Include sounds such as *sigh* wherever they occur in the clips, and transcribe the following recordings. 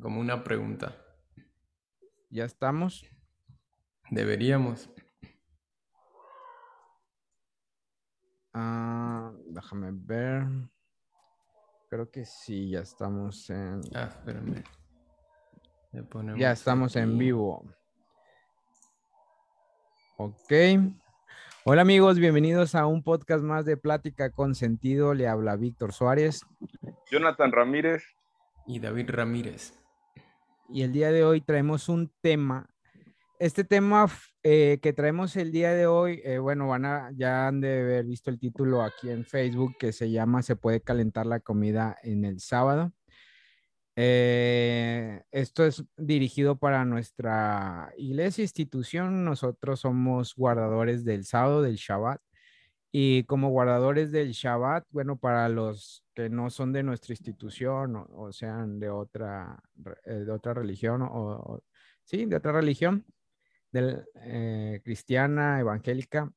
como una pregunta. ¿Ya estamos? Deberíamos. Ah, déjame ver. Creo que sí, ya estamos en. Ah, espérame. Ya estamos en vivo. Ok. Hola amigos, bienvenidos a un podcast más de Plática con Sentido. Le habla Víctor Suárez. Jonathan Ramírez. Y David Ramírez. Y el día de hoy traemos un tema. Este tema eh, que traemos el día de hoy, eh, bueno, van a, ya han de haber visto el título aquí en Facebook que se llama Se puede calentar la comida en el sábado. Eh, esto es dirigido para nuestra iglesia, institución. Nosotros somos guardadores del sábado, del Shabbat. Y como guardadores del Shabbat, bueno, para los que no son de nuestra institución o, sean de otra, eh, de otra religión, o, sí, de otra religión, del, eh, cristiana, evangélica,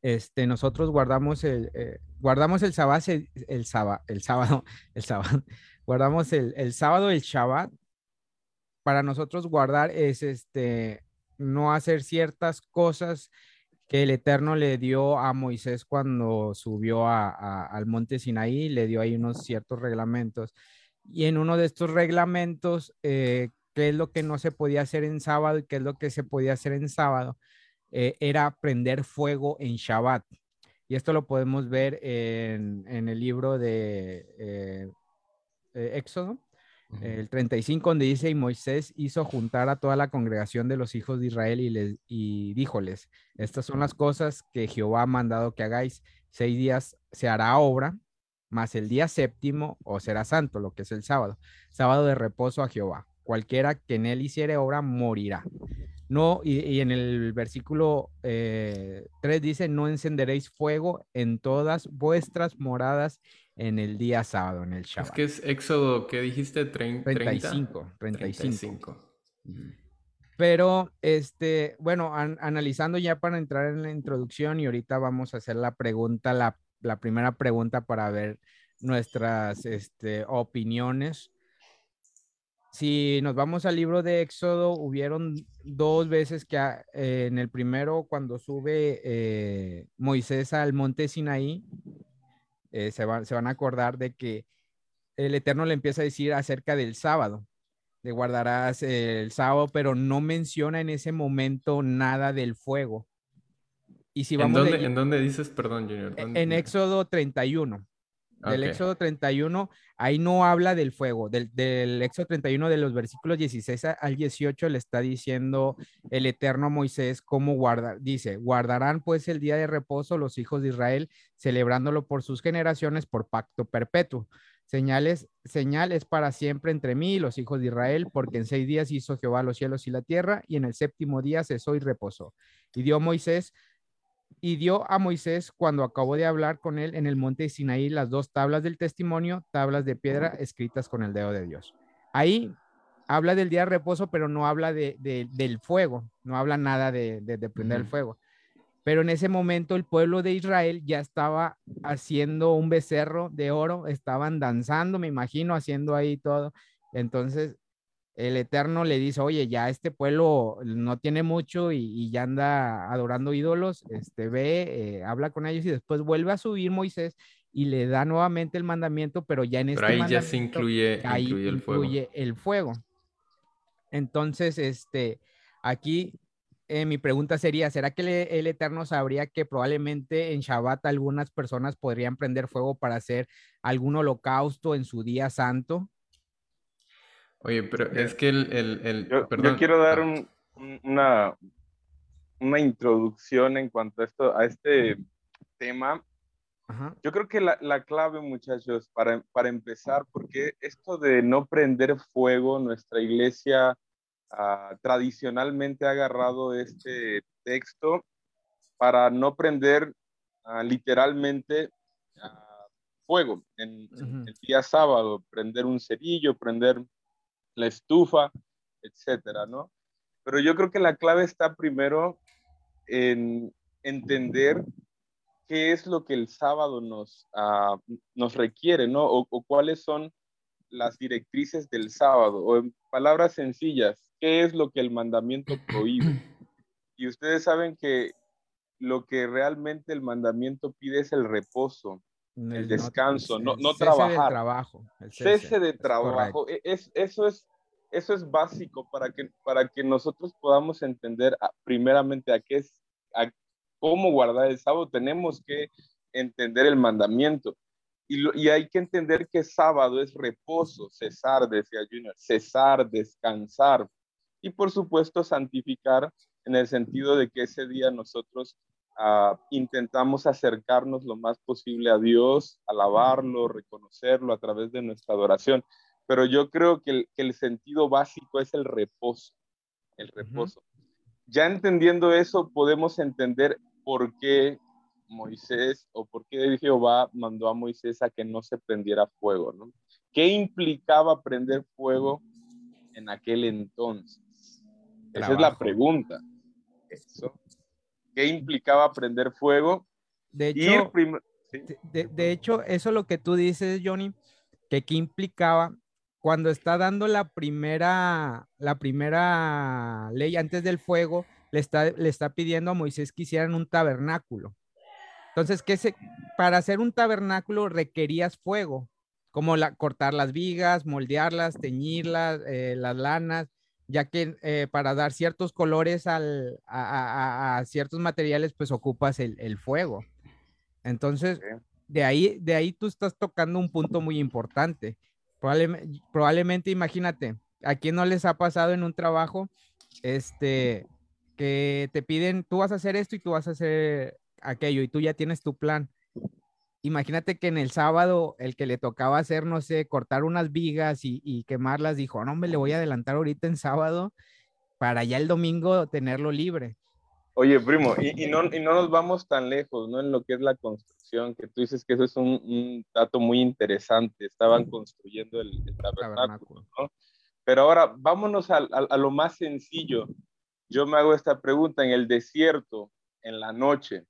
este, nosotros guardamos el, guardamos el, sábado, el, el, el sábado, *laughs* el sábado, guardamos el, el sábado, el Shabbat. Para nosotros guardar es este, no hacer ciertas cosas que el Eterno le dio a Moisés cuando subió al monte Sinaí, le dio ahí unos ciertos reglamentos. Y en uno de estos reglamentos, eh, qué es lo que no se podía hacer en sábado y qué es lo que se podía hacer en sábado, eh, era prender fuego en Shabbat. Y esto lo podemos ver en, el libro de eh, eh, Éxodo, el 35, donde dice, y Moisés hizo juntar a toda la congregación de los hijos de Israel y, les, y díjoles, estas son las cosas que Jehová ha mandado que hagáis. Seis días se hará obra, más el día séptimo o será santo, lo que es el sábado, sábado de reposo a Jehová. Cualquiera que en él hiciere obra morirá. No, y, en el versículo 3 eh, dice, no encenderéis fuego en todas vuestras moradas en el día sábado, en el Shabbat. Es que es Éxodo, ¿qué dijiste? 30, 35, 35. Pero, este, bueno, analizando ya para entrar en la introducción y ahorita vamos a hacer la pregunta, la, la primera pregunta para ver nuestras este, opiniones. Si nos vamos al libro de Éxodo, hubieron dos veces que ah, en el primero, cuando sube eh, Moisés al monte Sinaí, eh, se, van, se van a acordar de que el Eterno le empieza a decir acerca del sábado, de guardarás el sábado, pero no menciona en ese momento nada del fuego. Y si vamos ¿En, dónde, dices, perdón, Junior? E, en Éxodo 31. Del Éxodo 31, ahí no habla del fuego. Del, del, Éxodo 31, de los versículos 16 al 18, le está diciendo el eterno Moisés cómo guardar. Dice, guardarán pues el día de reposo los hijos de Israel, celebrándolo por sus generaciones por pacto perpetuo. Señales, señales para siempre entre mí y los hijos de Israel, porque en seis días hizo Jehová los cielos y la tierra, y en el séptimo día cesó y reposó. Y dio Moisés y dio a Moisés cuando acabó de hablar con él en el monte de Sinaí las dos tablas del testimonio, tablas de piedra escritas con el dedo de Dios. Ahí habla del día de reposo, pero no habla de, del fuego, no habla nada de, prender el fuego. Pero en ese momento el pueblo de Israel ya estaba haciendo un becerro de oro, estaban danzando, me imagino, haciendo ahí todo. Entonces el Eterno le dice, oye, ya este pueblo no tiene mucho y, ya anda adorando ídolos, este, ve, eh, habla con ellos y después vuelve a subir Moisés y le da nuevamente el mandamiento, pero ya en este ahí ya se incluye, ahí el, fuego. el fuego. Entonces, este, aquí eh, mi pregunta sería, ¿será que el, Eterno sabría que probablemente en Shabbat algunas personas podrían prender fuego para hacer algún holocausto en su día santo? Oye, pero es que el... el, yo, quiero dar ah. una, una introducción en cuanto a, esto, a este tema. Yo creo que la, la clave, muchachos, para, para, empezar, porque esto de no prender fuego, nuestra iglesia ah, tradicionalmente ha agarrado este texto para no prender ah, literalmente fuego en, el día sábado, prender un cerillo, prender la estufa, etcétera, ¿no? Pero yo creo que la clave está primero en entender qué es lo que el sábado nos, ah, nos requiere, ¿no? O, cuáles son las directrices del sábado, o en palabras sencillas, ¿qué es lo que el mandamiento prohíbe? Y ustedes saben que lo que realmente el mandamiento pide es el reposo, el, descanso, no, no, trabajar. trabajo, cese. de trabajo. E, es, eso, es, eso es básico para que, para que nosotros podamos entender primeramente a qué es, a cómo guardar el sábado. Tenemos que entender el mandamiento. Y, y, hay que entender que sábado es reposo, cesar, decía Junior, cesar, descansar. Y por supuesto, santificar en el sentido de que ese día nosotros ah, intentamos acercarnos lo más posible a Dios, alabarlo, reconocerlo a través de nuestra adoración. Pero yo creo que el, sentido básico es el reposo, el reposo. Ya entendiendo eso, podemos entender por qué Moisés o por qué Jehová mandó a Moisés a que no se prendiera fuego, ¿no? ¿Qué implicaba prender fuego en aquel entonces? Esa es la pregunta eso. ¿Qué implicaba prender fuego? De hecho, de, hecho, eso es lo que tú dices, Johnny, que qué implicaba cuando está dando la primera, la primera ley antes del fuego, le está, le está pidiendo a Moisés que hicieran un tabernáculo. Entonces, ¿qué se, para hacer un tabernáculo requerías fuego, como la, cortar las vigas, moldearlas, teñirlas, eh, las lanas, ya que eh, para dar ciertos colores a, ciertos materiales, pues ocupas el, fuego. Entonces, de, ahí, de ahí tú estás tocando un punto muy importante. Probablemente, probablemente, imagínate, ¿a quién no les ha pasado en un trabajo este, que te piden, tú vas a hacer esto y tú vas a hacer aquello y tú ya tienes tu plan? Imagínate que en el sábado el que le tocaba hacer, no sé, cortar unas vigas y, quemarlas, dijo, no, me le voy a adelantar ahorita en sábado para ya el domingo tenerlo libre. Oye, primo, y, no, no nos vamos tan lejos, ¿no? En lo que es la construcción, que tú dices que eso es un, dato muy interesante, estaban construyendo el, tabernáculo, ¿no? Pero ahora, vámonos a lo más sencillo. Yo me hago esta pregunta, en el desierto, en la noche,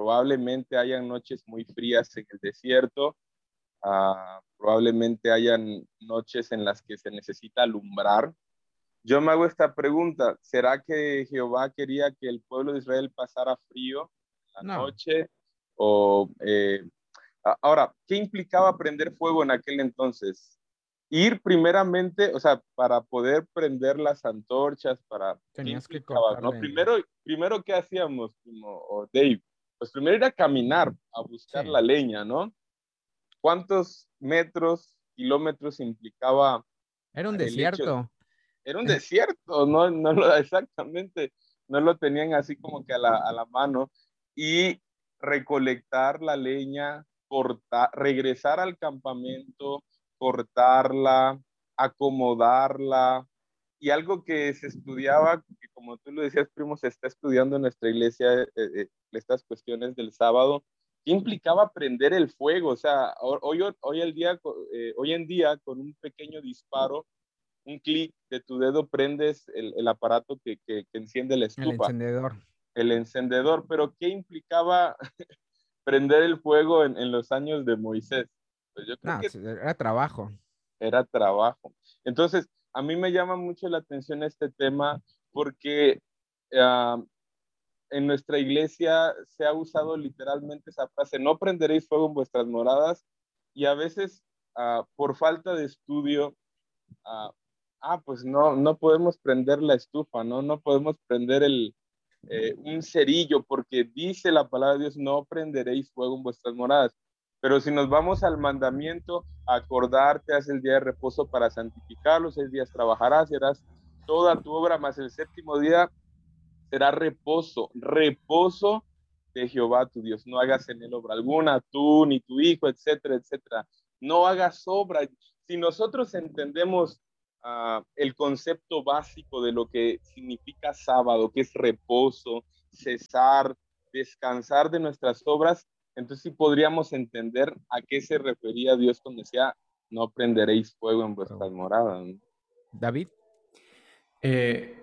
probablemente hayan noches muy frías en el desierto, ah, probablemente hayan noches en las que se necesita alumbrar. Yo me hago esta pregunta, ¿será que Jehová quería que el pueblo de Israel pasara frío la noche? O, eh, ahora, ¿qué implicaba prender fuego en aquel entonces? Ir primeramente, o sea, para poder prender las antorchas, para... Tenías que ¿no? Primero, primero, ¿qué hacíamos, o Dave? Pues primero ir a caminar, a buscar la leña, ¿no? ¿Cuántos metros, kilómetros implicaba? Era un desierto. Era un *laughs* desierto, no, no lo, *laughs* exactamente, no lo tenían así como que a la, a la mano. Y recolectar la leña, cortar, regresar al campamento, cortarla, acomodarla, y algo que se estudiaba, que como tú lo decías, primo, se está estudiando en nuestra iglesia eh, eh, estas cuestiones del sábado, ¿qué implicaba prender el fuego? O sea, hoy, hoy, el día, eh, hoy en día, con un pequeño disparo, un clic de tu dedo, prendes el, el aparato que, que, enciende la estufa. El encendedor. El encendedor, pero ¿qué implicaba *laughs* prender el fuego en, en, los años de Moisés? Pues yo creo que era trabajo. Era trabajo. Entonces, a mí me llama mucho la atención este tema porque ah, en nuestra iglesia se ha usado literalmente esa frase, no prenderéis fuego en vuestras moradas, y a veces ah, por falta de estudio, ah, ah, pues no, no podemos prender la estufa, ¿no? No podemos prender el, eh, un cerillo, porque dice la palabra de Dios, no prenderéis fuego en vuestras moradas. Pero si nos vamos al mandamiento, acordarte, haz el día de reposo para santificarlo, seis días trabajarás y harás toda tu obra, más el séptimo día será reposo, reposo de Jehová tu Dios. No hagas en él obra alguna, tú ni tu hijo, etcétera, etcétera. No hagas obra. Si nosotros entendemos ah, el concepto básico de lo que significa sábado, que es reposo, cesar, descansar de nuestras obras, entonces sí podríamos entender a qué se refería Dios cuando decía, no prenderéis fuego en vuestras moradas. David. Eh,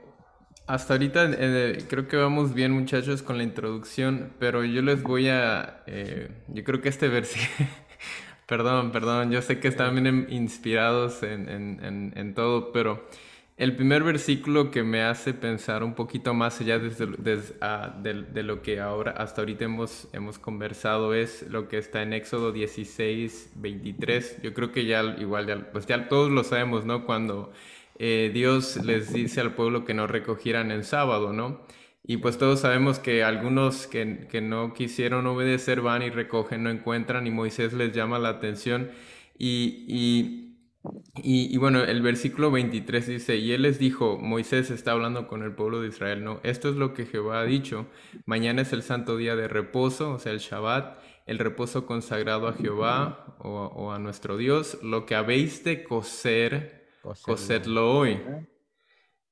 hasta ahorita eh, creo que vamos bien muchachos con la introducción, pero yo les voy a, eh, yo creo que este versículo, *laughs* Perdón, perdón, yo sé que están bien inspirados en, en, todo, pero el primer versículo que me hace pensar un poquito más allá desde, ah, de, lo que ahora hasta ahorita hemos, hemos conversado es lo que está en Éxodo 16, 23. Yo creo que ya igual, ya, pues todos lo sabemos, ¿no? Cuando eh, Dios les dice al pueblo que no recogieran el sábado, ¿no? Y pues todos sabemos que algunos que, que, no quisieron obedecer van y recogen, no encuentran y Moisés les llama la atención. Y, y, y, bueno, el versículo 23 dice, y él les dijo, Moisés está hablando con el pueblo de Israel, no, esto es lo que Jehová ha dicho, mañana es el santo día de reposo, o sea, el Shabbat, el reposo consagrado a Jehová o, o a nuestro Dios, lo que habéis de coser, cosedlo hoy.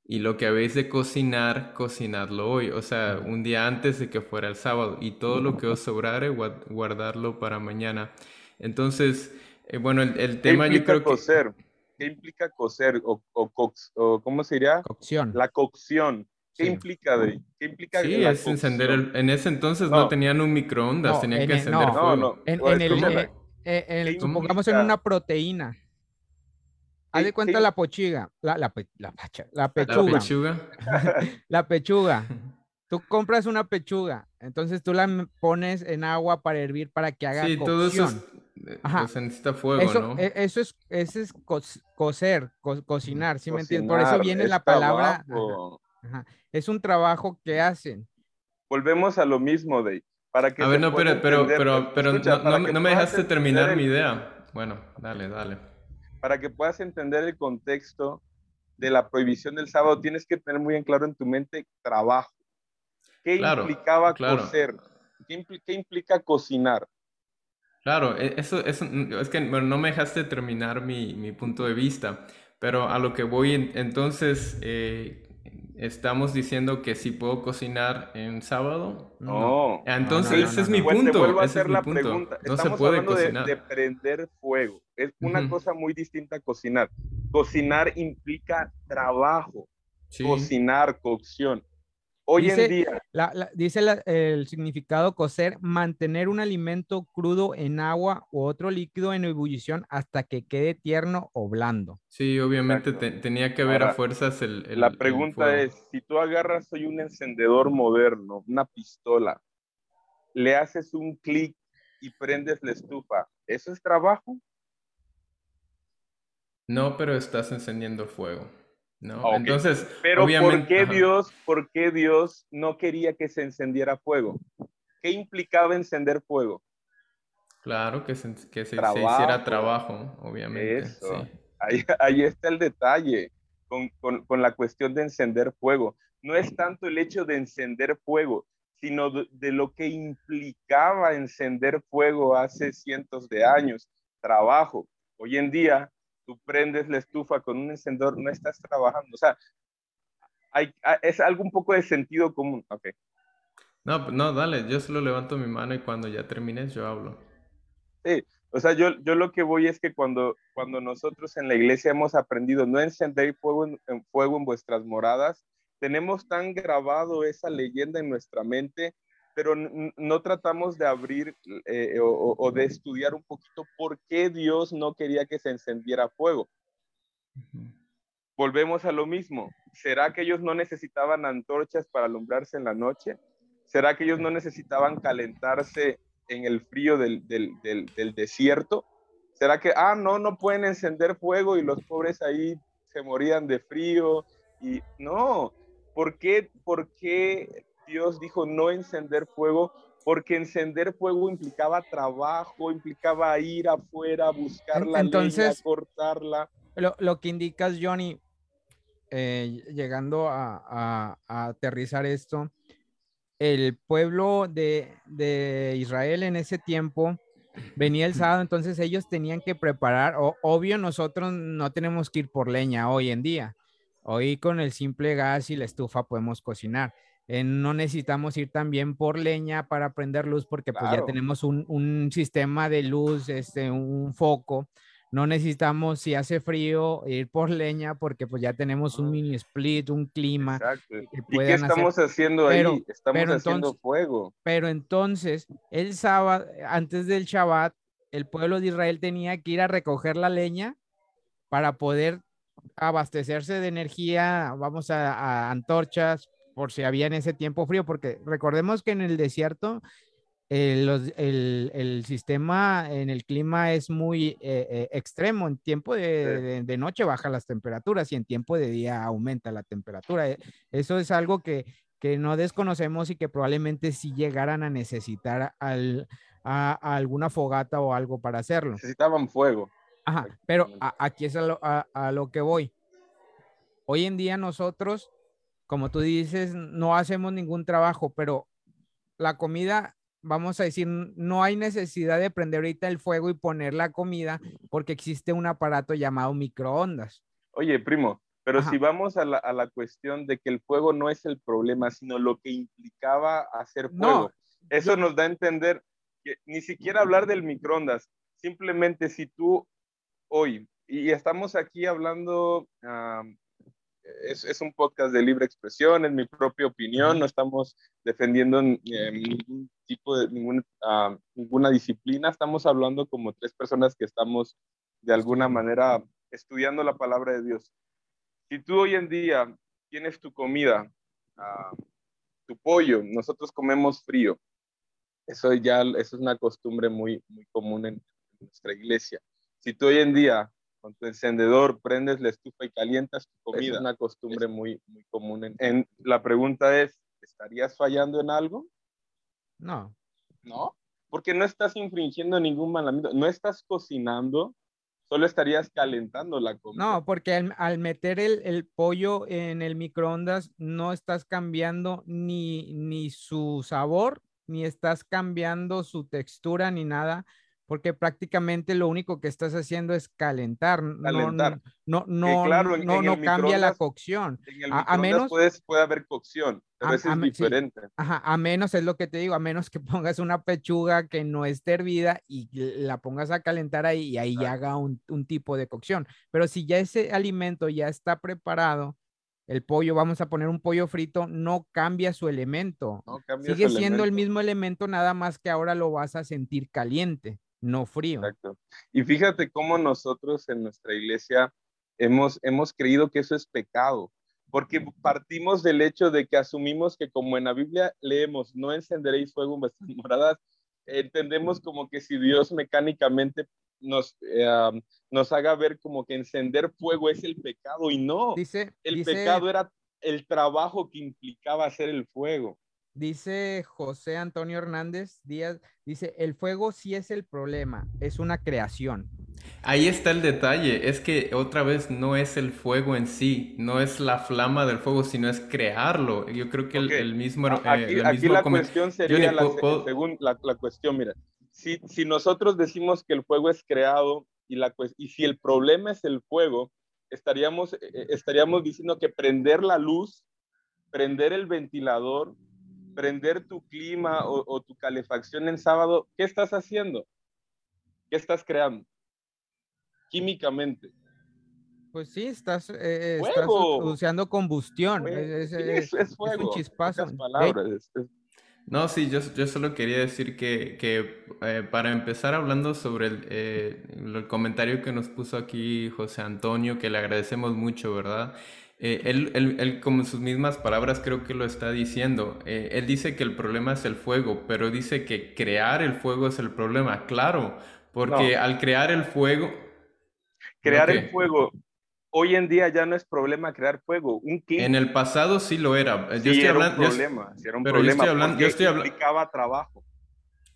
Y lo que habéis de cocinar, cocinadlo hoy, o sea, un día antes de que fuera el sábado, y todo lo que os sobrare, guardarlo para mañana. Entonces, eh, bueno, el, tema yo creo cocer? ¿Qué implica cocer? O, o, ¿Cómo sería? Cocción. La cocción. ¿Qué implica de ¿Qué implica Sí, es encender el, en ese entonces no, tenían un microondas, tenían que encender fuego. No, en, en el, eh, supongamos en una proteína Haz de cuenta la pochiga, la, la, la, la pechuga. *laughs* La pechuga. la pechuga. Tú compras una pechuga, entonces tú la pones en agua para hervir para que haga sí, todo eso eh, Ajá. se necesita fuego, ¿no? E, eso es, eso es cocer, cocinar, ¿sí me entiendes? Por eso viene la palabra. Ajá, Es un trabajo que hacen. Volvemos a lo mismo, de Para que a ver, no, pero, pero, pero, pero no, no me dejaste terminar mi idea. Bueno, dale, dale para que puedas entender el contexto de la prohibición del sábado, tienes que tener muy en claro en tu mente trabajo. ¿Qué implicaba coser? ¿Qué, implica cocinar? Claro, e, eso, eso es que no me dejaste terminar mi, mi, punto de vista, pero a lo que voy entonces, eh, estamos diciendo que si puedo cocinar en sábado. No. Entonces, ese es mi punto. ese es mi punto. No se puede cocinar. De, prender fuego. Es una cosa muy distinta a cocinar. Cocinar implica trabajo. Cocinar, cocción. Hoy en día. dice el significado cocer, mantener un alimento crudo en agua u otro líquido en ebullición hasta que quede tierno o blando. Sí, obviamente tenía que haber a fuerzas el. la pregunta es: si tú agarras hoy un encendedor moderno, una pistola, le haces un clic y prendes la estufa, ¿eso es trabajo? No, pero estás encendiendo fuego. ¿No? Entonces, pero ¿por qué Dios, por qué Dios no quería que se encendiera fuego? ¿Qué implicaba encender fuego? Claro, que se, que se, hiciera trabajo, obviamente. Ahí, está el detalle con, con, con, la cuestión de encender fuego. No es tanto el hecho de encender fuego, sino de, de lo que implicaba encender fuego hace cientos de años. Trabajo. Hoy en día tú prendes la estufa con un encendedor, no estás trabajando. O sea, hay, ah, es algo un poco de sentido común. Ok. No, no, dale, yo solo levanto mi mano y cuando ya termines yo hablo. Sí, o sea, yo, yo lo que voy es que cuando, cuando nosotros en la iglesia hemos aprendido no encender fuego en, fuego en vuestras moradas, tenemos tan grabado esa leyenda en nuestra mente pero no tratamos de abrir eh, o, de estudiar un poquito por qué Dios no quería que se encendiera fuego. Volvemos a lo mismo. ¿Será que ellos no necesitaban antorchas para alumbrarse en la noche? ¿Será que ellos no necesitaban calentarse en el frío del, del, del, desierto? ¿Será que, ah, no, no pueden encender fuego y los pobres ahí se morían de frío? Y no, ¿por qué, por qué Dios dijo no encender fuego, porque encender fuego implicaba trabajo, implicaba ir afuera, buscar la Entonces, cortarla. Lo, que indicas, Johnny, eh, llegando a, aterrizar esto, el pueblo de, Israel en ese tiempo venía el sábado, entonces ellos tenían que preparar, o, obvio nosotros no tenemos que ir por leña hoy en día, hoy con el simple gas y la estufa podemos cocinar. Eh, no necesitamos ir también por leña para prender luz porque pues ya tenemos un, sistema de luz, este, un foco. No necesitamos, si hace frío, ir por leña porque pues ya tenemos un mini split, un clima. Exacto. ¿Y qué estamos haciendo ahí? Estamos haciendo fuego. Pero entonces, el sábado, antes del Shabbat, el pueblo de Israel tenía que ir a recoger la leña para poder abastecerse de energía, vamos a, antorchas, por si había en ese tiempo frío, porque recordemos que en el desierto el, sistema en el clima es muy eh, eh, extremo. En tiempo de, noche baja las temperaturas y en tiempo de día aumenta la temperatura. Eh, eso es algo que, no desconocemos y que probablemente si llegaran a necesitar al, a, alguna fogata o algo para hacerlo. Necesitaban fuego. Ajá, pero aquí es a lo que voy. Hoy en día nosotros, como tú dices, no hacemos ningún trabajo, pero la comida vamos a decir, no hay necesidad de prender ahorita el fuego y poner la comida porque existe un aparato llamado microondas. Oye, primo, pero si vamos a la, cuestión de que el fuego no es el problema, sino lo que implicaba hacer fuego, eso nos da a entender que ni siquiera hablar del microondas, simplemente si tú hoy, y estamos aquí hablando es, un podcast de libre expresión, es mi propia opinión, no estamos defendiendo ningún tipo de ninguna, ah, ninguna disciplina, estamos hablando como tres personas que estamos de alguna manera estudiando la palabra de Dios. Si tú hoy en día tienes tu comida, ah, tu pollo, nosotros comemos frío, eso ya eso es una costumbre muy, muy común en nuestra iglesia. Si tú hoy en día con tu encendedor, prendes la estufa y calientas tu comida. Es una costumbre muy, muy común. En, la pregunta es, ¿estarías fallando en algo? No. ¿No? Porque no estás infringiendo ningún mandamiento, no estás cocinando, solo estarías calentando la comida. No, porque al, meter el, el, pollo en el microondas no estás cambiando ni, ni su sabor, ni estás cambiando su textura, ni nada porque prácticamente lo único que estás haciendo es calentar, calentar. no, no, no, no, cambia la cocción. a, menos puede haber cocción, pero eso es diferente. ajá, a menos es lo que te digo, a menos que *laughs* pongas una pechuga que no esté hervida y la pongas a calentar ahí y ahí ya haga un, un tipo de cocción. Pero si ya ese alimento ya está preparado, el pollo, vamos a poner un pollo frito, no cambia su elemento. Sigue siendo el mismo elemento, nada más que ahora lo vas a sentir caliente no frío. Exacto. Y fíjate cómo nosotros en nuestra iglesia hemos, hemos creído que eso es pecado, porque partimos del hecho de que asumimos que como en la Biblia leemos, no encenderéis fuego en vuestras *laughs* moradas, entendemos como que si Dios mecánicamente nos, eh, nos haga ver como que encender fuego es el pecado y no, dice, el pecado era el trabajo que implicaba hacer el fuego. Dice José Antonio Hernández Díaz, dice, el fuego sí es el problema, es una creación. Ahí está el detalle, es que otra vez no es el fuego en sí, no es la flama del fuego, sino es crearlo. Yo creo que el, mismo... Eh, aquí, aquí la cuestión sería, la, según la, cuestión, mira, si, si nosotros decimos que el fuego es creado y, la, y si el problema es el fuego, estaríamos, eh, eh, estaríamos diciendo que prender la luz, prender el ventilador, prender tu clima o, tu calefacción en sábado, ¿qué estás haciendo? ¿Qué estás creando? Químicamente. Pues sí, estás, eh, estás usando combustión. Es, fuego. un chispazo. No, sí, yo, yo, solo quería decir que, que eh, para empezar hablando sobre el, eh, el, comentario que nos puso aquí José Antonio, que le agradecemos mucho, ¿verdad? Eh, él, él, él, como sus mismas palabras, creo que lo está diciendo. Eh, él dice que el problema es el fuego, pero dice que crear el fuego es el problema. Claro, porque al crear el fuego... Crear el fuego, hoy en día ya no es problema crear fuego. Un En el pasado sí lo era. Yo estoy hablando, un problema, era un problema yo estoy hablando, yo estoy implicaba trabajo.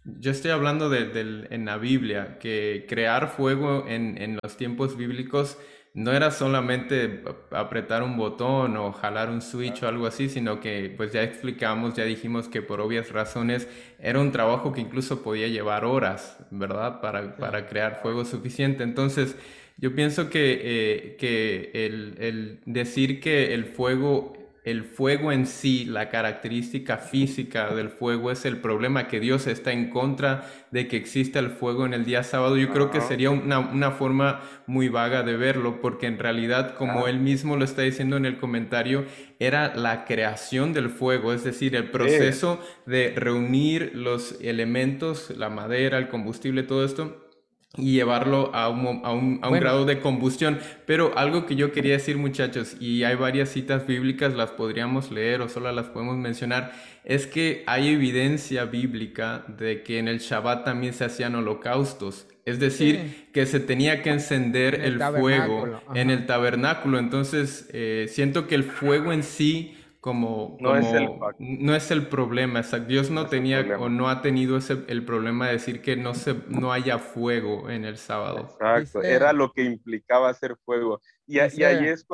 Yo estoy hablando de, en la Biblia, que crear fuego en, en los tiempos bíblicos no era solamente apretar un botón o jalar un switch o algo así, sino que pues ya explicamos, ya dijimos que por obvias razones era un trabajo que incluso podía llevar horas, ¿verdad? Para, para crear fuego suficiente. Entonces, yo pienso que, eh, que el, el decir que el fuego el fuego en sí, la característica física del fuego es el problema, que Dios está en contra de que exista el fuego en el día sábado. Yo creo que sería una, forma muy vaga de verlo, porque en realidad, como él mismo lo está diciendo en el comentario, era la creación del fuego, es decir, el proceso de reunir los elementos, la madera, el combustible, todo esto y llevarlo a un, a un, a un grado de combustión. Pero algo que yo quería decir, muchachos, y hay varias citas bíblicas, las podríamos leer o solo las podemos mencionar, es que hay evidencia bíblica de que en el Shabbat también se hacían holocaustos. Es decir, que se tenía que encender el, fuego en el tabernáculo. Entonces, eh, siento que el fuego en sí como, no, es el, no es el problema, Dios no, tenía o no ha tenido ese, el problema de decir que no, se, no haya fuego en el sábado. Exacto, era lo que implicaba hacer fuego. Y, y ahí es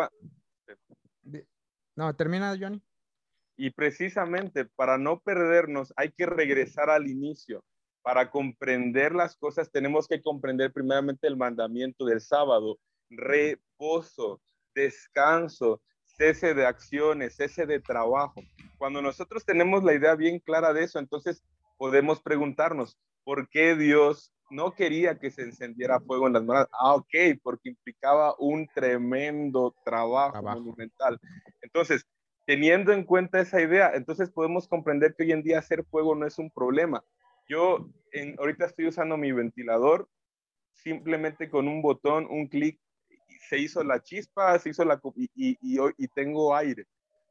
No, termina, Johnny. Y precisamente para no perdernos hay que regresar al inicio. Para comprender las cosas tenemos que comprender primeramente el mandamiento del sábado, reposo, descanso, cese de acciones, cese de trabajo. Cuando nosotros tenemos la idea bien clara de eso, entonces podemos preguntarnos, ¿por qué Dios no quería que se encendiera fuego en las manos? Ah, ok, porque implicaba un tremendo trabajo, monumental. Entonces, teniendo en cuenta esa idea, entonces podemos comprender que hoy en día hacer fuego no es un problema. Yo en, ahorita estoy usando mi ventilador, simplemente con un botón, un clic, se hizo la chispa, se hizo la... y, y, y tengo aire.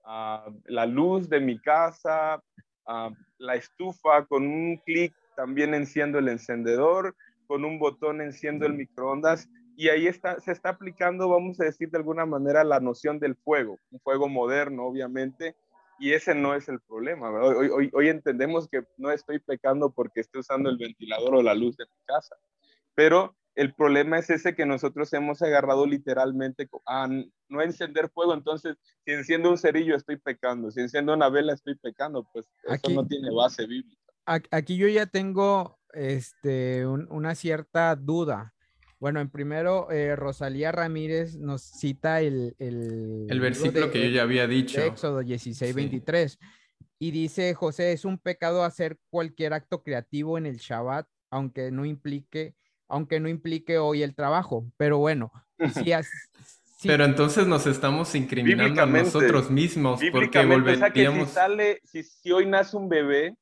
Ah, la luz de mi casa, ah, la estufa, con un clic también enciendo el encendedor, con un botón enciendo el microondas y ahí está, se está aplicando, vamos a decir de alguna manera, la noción del fuego, un fuego moderno, obviamente, y ese no es el problema. Hoy, hoy, hoy, entendemos que no estoy pecando porque estoy usando el ventilador o la luz de mi casa, pero el problema es ese que nosotros hemos agarrado literalmente a no encender fuego. Entonces, si enciendo un cerillo, estoy pecando. Si enciendo una vela, estoy pecando. Pues eso no tiene base bíblica. Aquí yo ya tengo este, una cierta duda. Bueno, en primero, eh, Rosalía Ramírez nos cita el... El, versículo que yo ya había dicho. Éxodo 16, 23. Y dice, José, es un pecado hacer cualquier acto creativo en el Shabbat, aunque no implique aunque no implique hoy el trabajo. Pero bueno, si *laughs* Pero entonces nos estamos incriminando a nosotros mismos porque volveríamos... si, sale, si, hoy nace un bebé,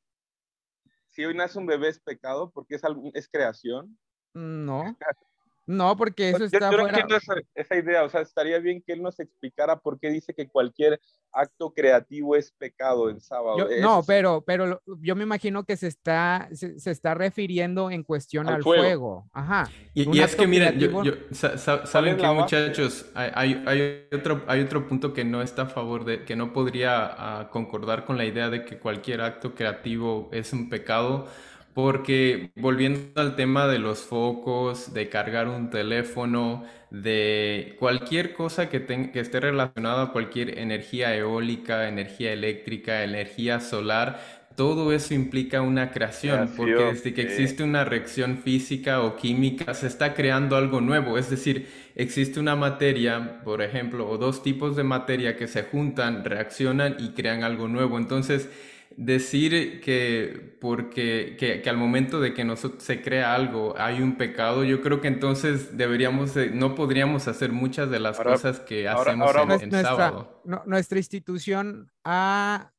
si hoy nace un bebé es pecado porque es, es creación. No. *laughs* No, porque eso está yo, fuera... esa, esa, idea, o sea, estaría bien que él nos explicara por qué dice que cualquier acto creativo es pecado en sábado. no, pero, pero yo me imagino que se está, se, está refiriendo en cuestión al, fuego. Ajá. Y, es que miren, yo, saben que muchachos, hay, hay, otro, hay otro punto que no está a favor de, que no podría ah, concordar con la idea de que cualquier acto creativo es un pecado porque volviendo al tema de los focos, de cargar un teléfono, de cualquier cosa que, que esté relacionada a cualquier energía eólica, energía eléctrica, energía solar, todo eso implica una creación, porque desde que existe una reacción física o química se está creando algo nuevo, es decir, existe una materia, por ejemplo, o dos tipos de materia que se juntan, reaccionan y crean algo nuevo. Entonces, decir que porque que, al momento de que se crea algo hay un pecado, yo creo que entonces deberíamos, no podríamos hacer muchas de las cosas que hacemos en, nuestra, sábado. nuestra institución ha,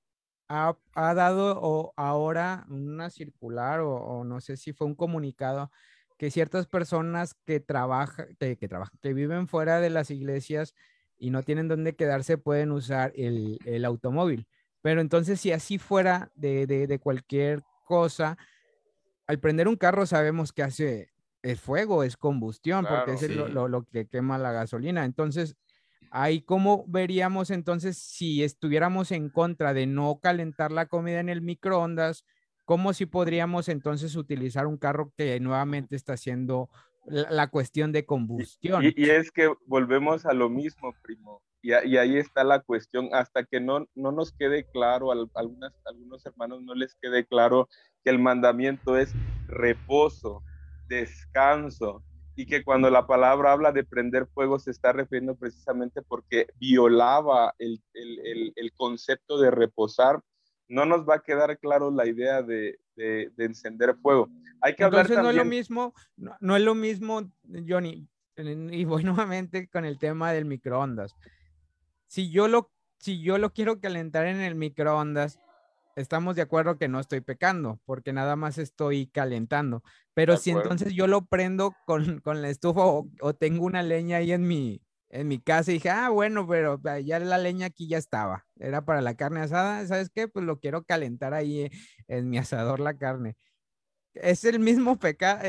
ha, dado o ahora una circular o, no sé si fue un comunicado que ciertas personas que trabajan, que, que, trabajan, que viven fuera de las iglesias y no tienen dónde quedarse pueden usar el, el automóvil. Pero entonces, si así fuera de, cualquier cosa, al prender un carro sabemos que hace el fuego, es combustión, porque es lo, que quema la gasolina. Entonces, ahí cómo veríamos entonces si estuviéramos en contra de no calentar la comida en el microondas, cómo si podríamos entonces utilizar un carro que nuevamente está haciendo la, cuestión de combustión. y, es que volvemos a lo mismo, primo. Y, ahí está la cuestión, hasta que no, no nos quede claro, a algunas, algunos hermanos no les quede claro que el mandamiento es reposo, descanso, y que cuando la palabra habla de prender fuego se está refiriendo precisamente porque violaba el, el, el, concepto de reposar, no nos va a quedar claro la idea de, de, encender fuego. Hay que Entonces hablar no es lo mismo, no, no, es lo mismo, Johnny, y *laughs* voy nuevamente con el tema del microondas si yo lo, si yo lo quiero calentar en el microondas, estamos de acuerdo que no estoy pecando, porque nada más estoy calentando. Pero si entonces yo lo prendo con, la estufa o, tengo una leña ahí en mi, en mi casa y dije, ah, bueno, pero ya la leña aquí ya estaba. Era para la carne asada, ¿sabes qué? Pues lo quiero calentar ahí en mi asador la carne. Es el mismo pecado,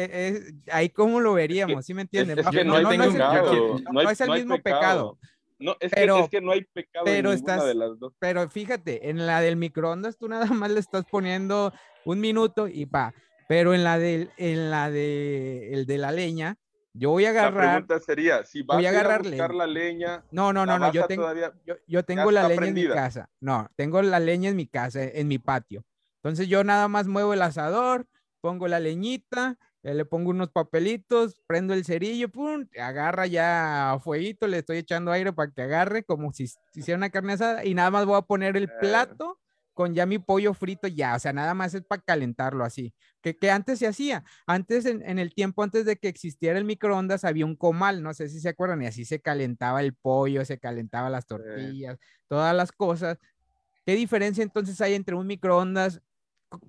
ahí cómo lo veríamos, ¿sí me entienden? no, es el mismo pecado no, es, que, es que no hay pecado pero en ninguna de las dos. Pero fíjate, en la del microondas tú nada más le estás poniendo un minuto y pa. Pero en la del, en la de, el de la leña, yo voy a agarrar. La pregunta sería, si vas a, a buscar la leña. No, no, no, no. Yo tengo, yo, tengo la leña en mi casa. No, tengo la leña en mi casa, en mi patio. Entonces yo nada más muevo el asador, pongo la leñita, le pongo unos papelitos, prendo el cerillo, pum, agarra ya a fueguito, le estoy echando aire para que agarre como si, hiciera una carne asada y nada más voy a poner el plato con ya mi pollo frito ya, o sea, nada más es para calentarlo así, que, que antes se hacía, antes en, en, el tiempo antes de que existiera el microondas había un comal, no sé si se acuerdan, y así se calentaba el pollo, se calentaba las tortillas, todas las cosas. ¿Qué diferencia entonces hay entre un microondas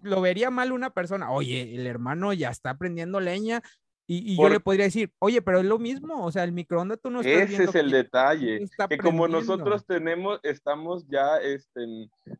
lo vería mal una persona, oye, el hermano ya está prendiendo leña, y, yo le podría decir, oye, pero es lo mismo, o sea, el microondas tú no estás Ese es el detalle, que como nosotros tenemos, estamos ya, este,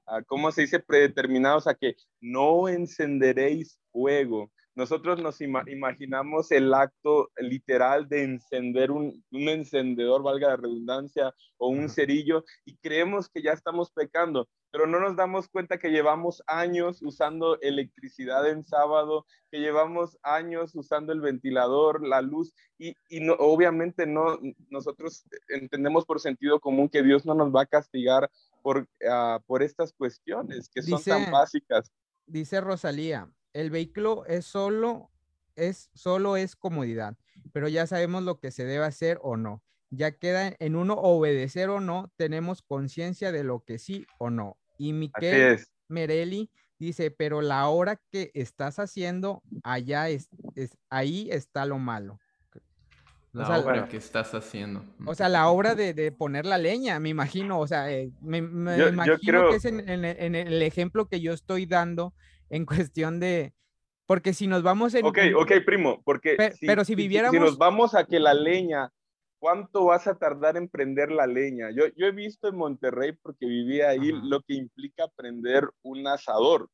ah, ¿cómo se dice? Predeterminados a que no encenderéis fuego nosotros nos imaginamos el acto literal de encender un, encendedor, valga la redundancia, o un cerillo, y creemos que ya estamos pecando, pero no nos damos cuenta que llevamos años usando electricidad en sábado, que llevamos años usando el ventilador, la luz, y, obviamente no, nosotros entendemos por sentido común que Dios no nos va a castigar por, por estas cuestiones que son tan básicas. Dice Rosalía, el vehículo es solo, es solo es comodidad, pero ya sabemos lo que se debe hacer o no. Ya queda en uno obedecer o no, tenemos conciencia de lo que sí o no. Y Miquel Merelli dice, pero la hora que estás haciendo, allá es, ahí está lo malo. La obra que estás haciendo. O sea, la obra de, poner la leña, me imagino. O sea, eh, me, imagino que es en, el ejemplo que yo estoy dando en cuestión de, porque si nos vamos en... Ok, ok, primo, porque... pero si viviéramos... Si, nos vamos a que la leña, ¿cuánto vas a tardar en prender la leña? Yo, yo he visto en Monterrey, porque vivía ahí, lo que implica prender un asador.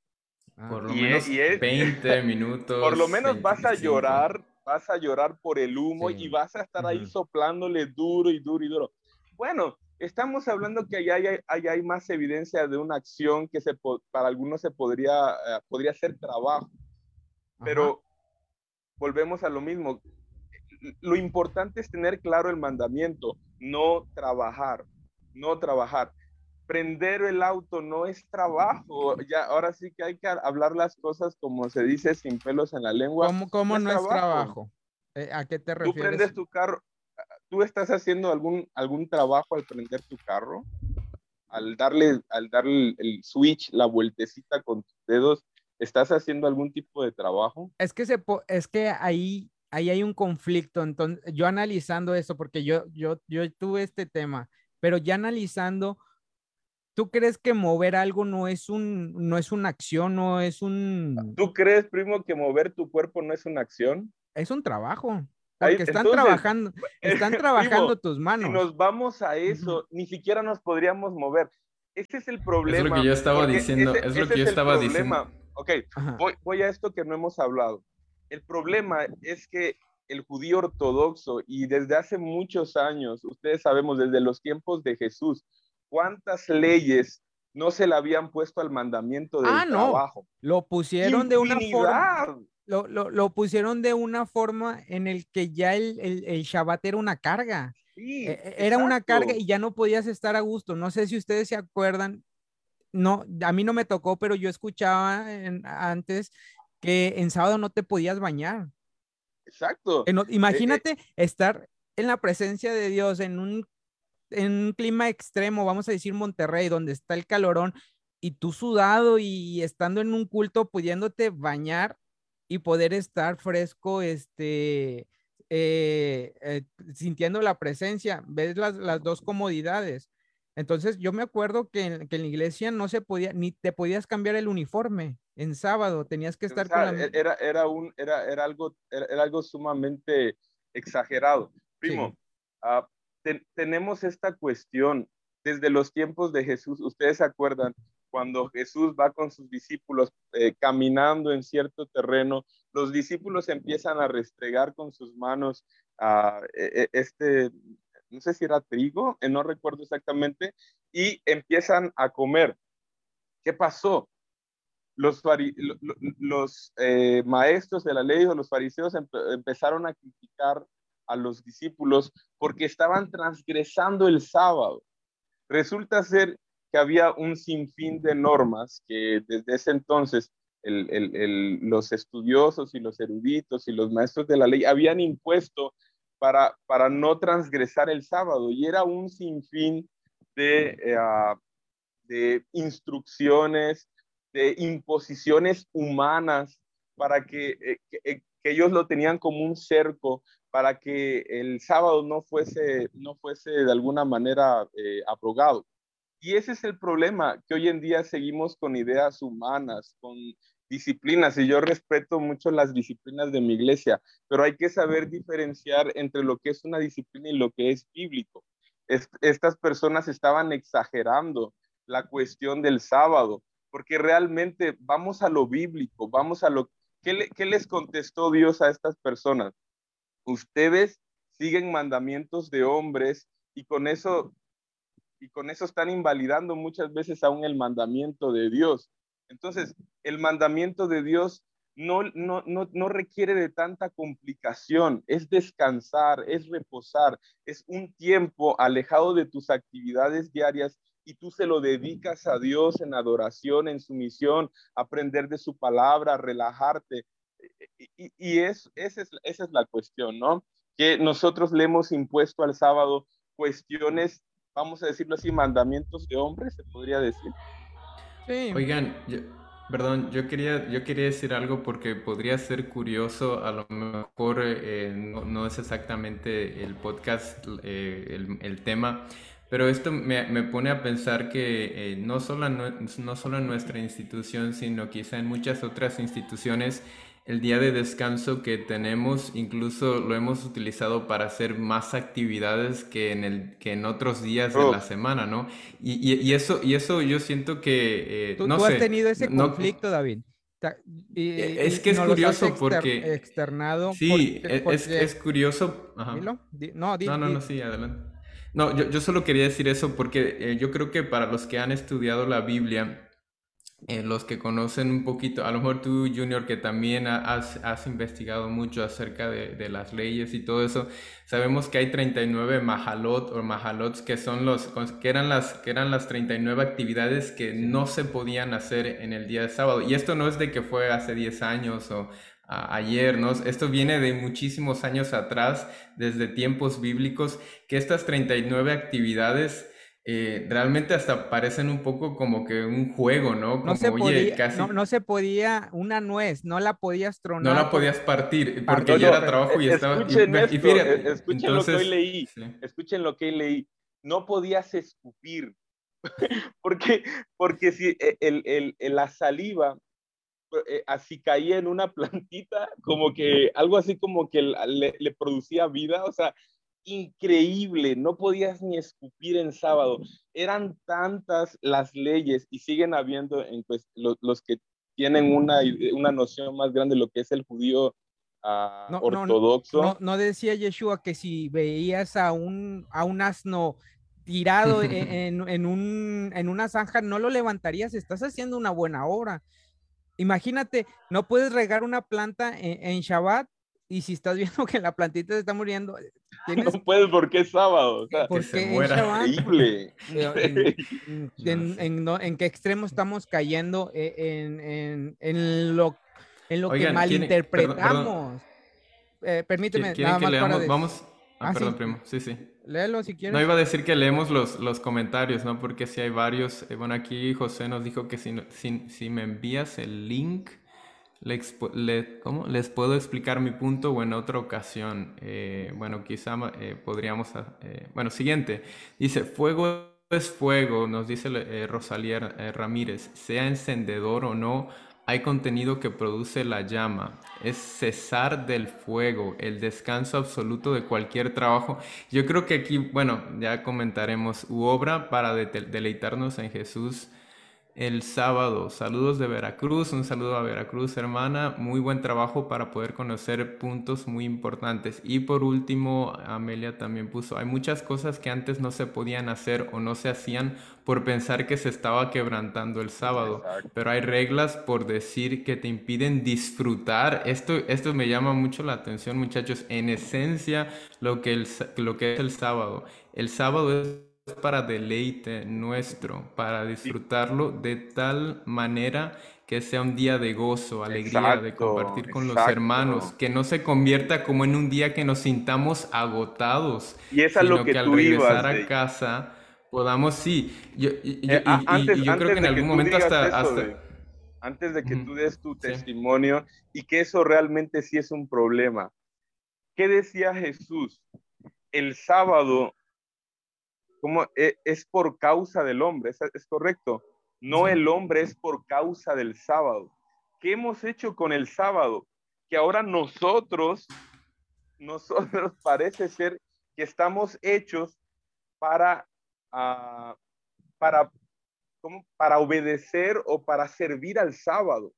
Ah. Por lo menos 20 *laughs* minutos. Por lo menos vas a llorar, vas a llorar por el humo y vas a estar ahí soplándole duro y duro y duro. Bueno, estamos hablando que allá hay, hay, más evidencia de una acción que se, para algunos se podría, eh, podría ser trabajo, pero volvemos a lo mismo. Lo importante es tener claro el mandamiento, no trabajar, no trabajar. Prender el auto no es trabajo. Ya, ahora sí que hay que hablar las cosas como se dice sin pelos en la lengua. ¿Cómo, no, es trabajo? Eh, ¿A qué te refieres? Tú prendes tu carro, ¿tú estás haciendo algún, algún trabajo al prender tu carro? Al darle, al darle el switch, la vueltecita con tus dedos, ¿estás haciendo algún tipo de trabajo? Es que, se, es que ahí, ahí hay un conflicto. Entonces, yo analizando eso, porque yo, yo, yo tuve este tema, pero ya analizando, ¿tú crees que mover algo no es, un, no es una acción, no es un... ¿Tú crees, primo, que mover tu cuerpo no es una acción? Es un trabajo. Porque están trabajando, *laughs* están trabajando tus manos. Si nos vamos a eso, ni siquiera nos podríamos mover. Ese es el problema. Es lo que yo estaba diciendo. es lo que yo estaba diciendo. Ok, voy, voy a esto que no hemos hablado. El problema es que el judío ortodoxo y desde hace muchos años, ustedes sabemos, desde los tiempos de Jesús, cuántas leyes no se le habían puesto al mandamiento del ah, trabajo. No. Lo pusieron de una forma lo, lo, lo, pusieron de una forma en el que ya el, el, el Shabbat era una carga. Sí, e, e, era una carga y ya no podías estar a gusto. No sé si ustedes se acuerdan, no, a mí no me tocó, pero yo escuchaba antes que en sábado no te podías bañar. Exacto. E, imagínate estar en la presencia de Dios en un, en un clima extremo, vamos a decir Monterrey, donde está el calorón, y tú sudado y estando en un culto pudiéndote bañar, y poder estar fresco, este, eh, eh, sintiendo la presencia. Ves las, las, dos comodidades. Entonces yo me acuerdo que en, que en, la iglesia no se podía, ni te podías cambiar el uniforme en sábado, tenías que estar con la... E, era, era, un, era, era algo, era, algo sumamente exagerado. Primo, ah, tenemos esta cuestión desde los tiempos de Jesús. Ustedes se acuerdan cuando Jesús va con sus discípulos eh, caminando en cierto terreno, los discípulos empiezan a restregar con sus manos e, este, no sé si era trigo, eh, no recuerdo exactamente, y empiezan a comer. ¿Qué pasó? Los, los eh, maestros de la ley o los fariseos empezaron a criticar a los discípulos porque estaban transgresando el sábado. Resulta ser que había un sinfín de normas que desde ese entonces los estudiosos y los eruditos y los maestros de la ley habían impuesto para, para no transgresar el sábado y era un sinfín de, eh, ah, de instrucciones, de imposiciones humanas para que, eh, eh, que, ellos lo tenían como un cerco para que el sábado no fuese, no fuese de alguna manera abrogado. Y ese es el problema, que hoy en día seguimos con ideas humanas, con disciplinas, y yo respeto mucho las disciplinas de mi iglesia, pero hay que saber diferenciar entre lo que es una disciplina y lo que es bíblico. estas personas estaban exagerando la cuestión del sábado, porque realmente vamos a lo bíblico, vamos a lo... ¿Qué, qué les contestó Dios a estas personas? Ustedes siguen mandamientos de hombres y con eso y con eso están invalidando muchas veces aún el mandamiento de Dios. Entonces, el mandamiento de Dios no, no, no, requiere de tanta complicación, es descansar, es reposar, es un tiempo alejado de tus actividades diarias y tú se lo dedicas a Dios en adoración, en sumisión, aprender de su palabra, relajarte. Y, y es, esa, es, esa es la cuestión, ¿no? Que nosotros le hemos impuesto al sábado cuestiones vamos a decirlo así, mandamientos de hombres, se podría decir. Sí. Oigan, perdón, yo quería, yo quería decir algo porque podría ser curioso, a lo mejor eh, no, es exactamente el podcast, eh, el, tema, pero esto me, me pone a pensar que eh, no, solo, no solo en nuestra institución, sino quizá en muchas otras instituciones, el día de descanso que tenemos, incluso lo hemos utilizado para hacer más actividades que en, el, que en otros días de la oh. semana, ¿no? Y, y, eso, y eso yo siento que... Eh, ¿Tú, no has tenido ese conflicto, David. E, es que es curioso porque... Externado. Sí, e, es, es, curioso. No, no, no, sí, adelante. No, yo, yo solo quería decir eso porque eh, yo creo que para los que han estudiado la Biblia, eh, los que conocen un poquito, a lo mejor tú, Junior, que también has, has investigado mucho acerca de, de, las leyes y todo eso, sabemos que hay 39 mahalot o mahalots que son los, que eran las, que eran las 39 actividades que no se podían hacer en el día de sábado. Y esto no es de que fue hace 10 años o ayer, ¿no? Esto viene de muchísimos años atrás, desde tiempos bíblicos, que estas 39 actividades eh, realmente hasta parecen un poco como que un juego, ¿no? Como, no, se podía, no, se podía, una nuez, no la podías tronar. No la podías partir, porque ya era trabajo y estaba... Escuchen, y, escuchen lo que hoy leí, escuchen lo que hoy leí. No podías escupir, *laughs* porque, porque si e, el, el, la saliva eh, así caía en una plantita, como que algo así como que le, le, producía vida, o sea, increíble, no podías ni escupir en sábado. Eran tantas las leyes y siguen habiendo en, pues, los, que tienen una, una noción más grande de lo que es el judío uh, ortodoxo. No, decía Yeshua que si veías a un, a un asno tirado *laughs* en, en, un, en una zanja, no lo levantarías, estás haciendo una buena obra. Imagínate, no puedes regar una planta en, en Shabbat y si estás viendo que la plantita se está muriendo, No puedes porque es sábado. O sea, porque increíble. En, qué extremo estamos cayendo e, en, en lo, en lo que malinterpretamos? Eh, permíteme, nada más para Vamos. Ah, ah, perdón, primo. Sí, sí. Léelo si quieres. No iba a decir que leemos los, los comentarios, ¿no? Porque si hay varios. Eh, bueno, aquí José nos dijo que si, si, si me envías el link les puedo explicar mi punto o en otra ocasión. Eh, bueno, quizá eh, podríamos... Eh, bueno, siguiente. Dice, fuego es fuego, nos dice Rosalía Ramírez, sea encendedor o no, hay contenido que produce la llama. Es cesar del fuego, el descanso absoluto de cualquier trabajo. Yo creo que aquí, bueno, ya comentaremos, u obra para deleitarnos en Jesús el sábado. Saludos de Veracruz, un saludo a Veracruz, hermana. Muy buen trabajo para poder conocer puntos muy importantes. Y por último, Amelia también puso, hay muchas cosas que antes no se podían hacer o no se hacían por pensar que se estaba quebrantando el sábado, pero hay reglas por decir que te impiden disfrutar. Esto, esto me llama mucho la atención, muchachos. En esencia, lo que, el, lo que es el sábado. El sábado es para deleite nuestro, para disfrutarlo de tal manera que sea un día de gozo, alegría, de compartir con los hermanos, que no se convierta como en un día que nos sintamos agotados, y es sino que, al regresar a casa podamos, sí, yo, y, eh, yo creo que en algún momento hasta... antes de que tú des tu testimonio y que eso realmente sí es un problema. ¿Qué decía Jesús? El sábado como e, es por causa del hombre, es, correcto. No el hombre es por causa del sábado. ¿Qué hemos hecho con el sábado? Que ahora nosotros, nosotros *laughs* parece ser que estamos hechos para, uh, para, para obedecer o para servir al sábado.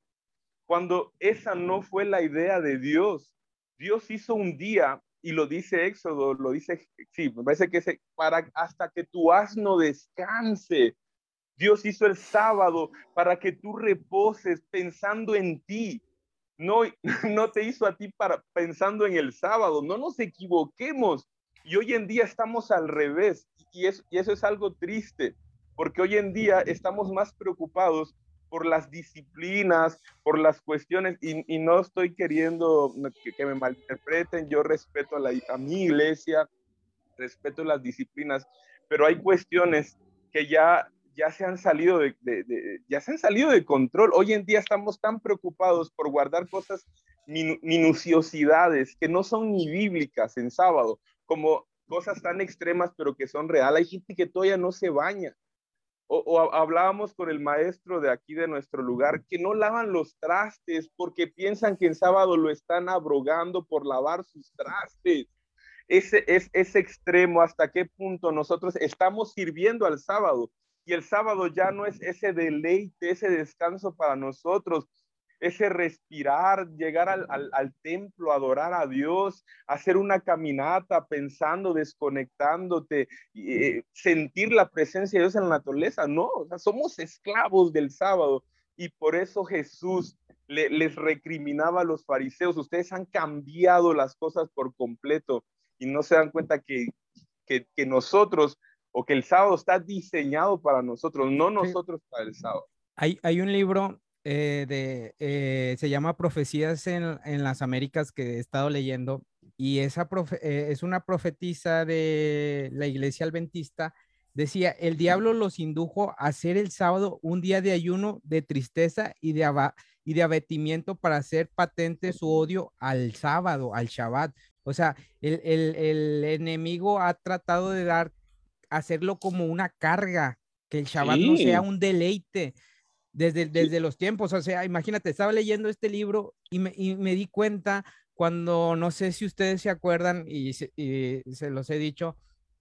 Cuando esa no fue la idea de Dios. Dios hizo un día y lo dice Éxodo, lo dice, sí, me parece que es para hasta que tu asno descanse. Dios hizo el sábado para que tú reposes pensando en ti. No, *laughs* no te hizo a ti para pensando en el sábado. No nos equivoquemos. Y hoy en día estamos al revés. Y, y eso es algo triste, porque hoy en día estamos más preocupados por las disciplinas, por las cuestiones, y, no estoy queriendo que, me malinterpreten, yo respeto a, la, a mi iglesia, respeto las disciplinas, pero hay cuestiones que ya, ya, se han salido de, ya se han salido de control. Hoy en día estamos tan preocupados por guardar cosas, minuciosidades que no son ni bíblicas en sábado, como cosas tan extremas pero que son reales. Hay gente que todavía no se baña o, hablábamos con el maestro de aquí de nuestro lugar que no lavan los trastes porque piensan que en sábado lo están abrogando por lavar sus trastes. Ese es ese extremo hasta qué punto nosotros estamos sirviendo al sábado y el sábado ya no es ese deleite, ese descanso para nosotros, ese respirar, llegar al, templo, adorar a Dios, hacer una caminata pensando, desconectándote, eh, sentir la presencia de Dios en la naturaleza. No, somos esclavos del sábado y por eso Jesús les recriminaba a los fariseos, ustedes han cambiado las cosas por completo y no se dan cuenta que, que, nosotros o que el sábado está diseñado para nosotros, no nosotros para el sábado. Hay, hay un libro eh, de, eh, se llama Profecías en, en, las Américas que he estado leyendo y esa eh, es una profetisa de la iglesia adventista. Decía, el diablo los indujo a hacer el sábado un día de ayuno, de tristeza y de, y de abatimiento para hacer patente su odio al sábado, al Shabbat. O sea, el, el, el enemigo ha tratado de dar, hacerlo como una carga, que el Shabbat no sea un deleite desde, desde los tiempos. O sea, imagínate, estaba leyendo este libro y me, y me di cuenta cuando, no sé si ustedes se acuerdan y se, y se los he dicho,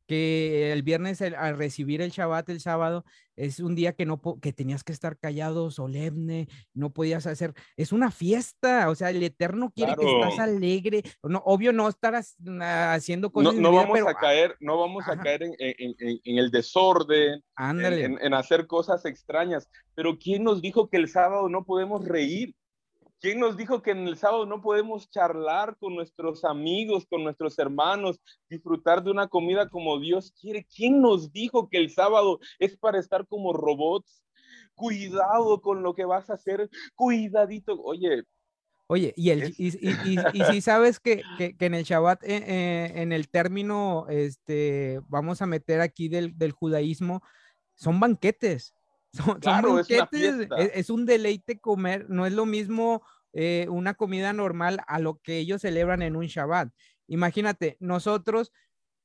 que el viernes al recibir el Shabbat el sábado es un día que no que tenías que estar callado, solemne, no podías hacer, es una fiesta, o sea, el Eterno quiere que estás alegre, no, obvio no estar haciendo cosas. No, vamos a caer, no vamos a caer en, en, en, el desorden, en, en hacer cosas extrañas, pero ¿quién nos dijo que el sábado no podemos reír? ¿Quién nos dijo que en el sábado no podemos charlar con nuestros amigos, con nuestros hermanos, disfrutar de una comida como Dios quiere? ¿Quién nos dijo que el sábado es para estar como robots? Cuidado con lo que vas a hacer, cuidadito. Oye, Oye, y, el, y, si sabes que, en el Shabbat, eh, eh, en el término, este, vamos a meter aquí del, del judaísmo, son banquetes. Son, claro, es, es, un deleite comer, no es lo mismo eh, una comida normal a lo que ellos celebran en un Shabbat. Imagínate, nosotros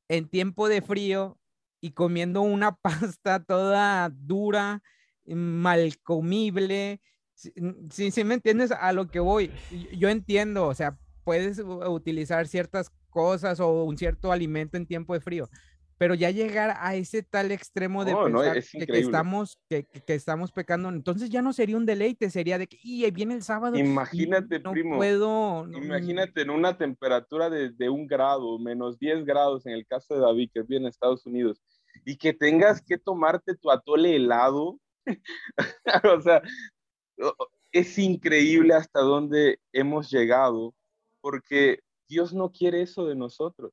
en tiempo de frío y comiendo una *laughs* pasta toda dura, mal comible. Si, si, me entiendes a lo que voy, yo entiendo, o sea, puedes utilizar ciertas cosas o un cierto alimento en tiempo de frío, pero ya llegar a ese tal extremo de pensar que, estamos, que, que, estamos pecando, entonces ya no sería un deleite, sería de que, y viene el sábado. Imagínate, no primo. Puedo, imagínate en una temperatura de, de, un grado, menos 10 grados en el caso de David, que viene en Estados Unidos, y que tengas que tomarte tu atole helado. *laughs* o sea, es increíble hasta dónde hemos llegado, porque Dios no quiere eso de nosotros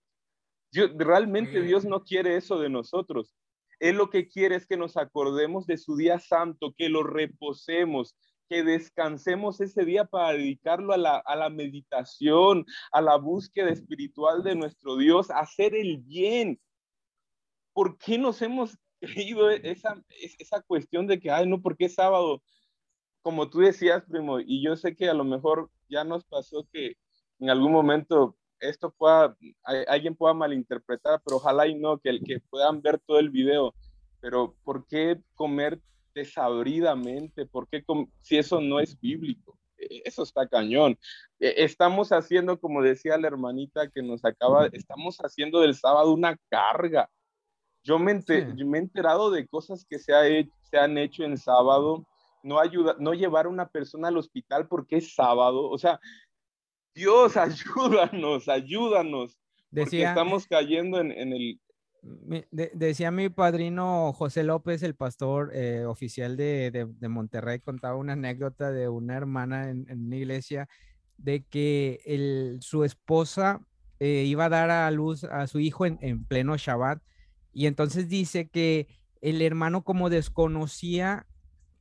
realmente Dios no quiere eso de nosotros. Él lo que quiere es que nos acordemos de su día santo, que lo reposemos, que descansemos ese día para dedicarlo a la, meditación, a la búsqueda espiritual de nuestro Dios, a hacer el bien. ¿Por qué nos hemos *laughs* creído esa, esa cuestión de que, ay, no, porque es sábado? Como tú decías, primo, y yo sé que a lo mejor ya nos pasó que en algún momento esto pueda, alguien pueda malinterpretar, pero ojalá y no, que, que puedan ver todo el video. Pero ¿por qué comer desabridamente? ¿Por qué si eso no es bíblico? E, eso está cañón. E, estamos haciendo, como decía la hermanita que nos acaba, estamos haciendo del sábado una carga. Yo me, me he enterado de cosas que se, ha se han hecho en sábado, no, ayuda, no llevar a una persona al hospital porque es sábado. O sea, Dios, *laughs* ayúdanos, ayúdanos. Decía, estamos cayendo en, el... decía mi padrino José López, el pastor eh, oficial de, Monterrey, contaba una anécdota de una hermana en, una iglesia de que el, su esposa eh, iba a dar a luz a su hijo en, en pleno Shabbat y entonces dice que el hermano como desconocía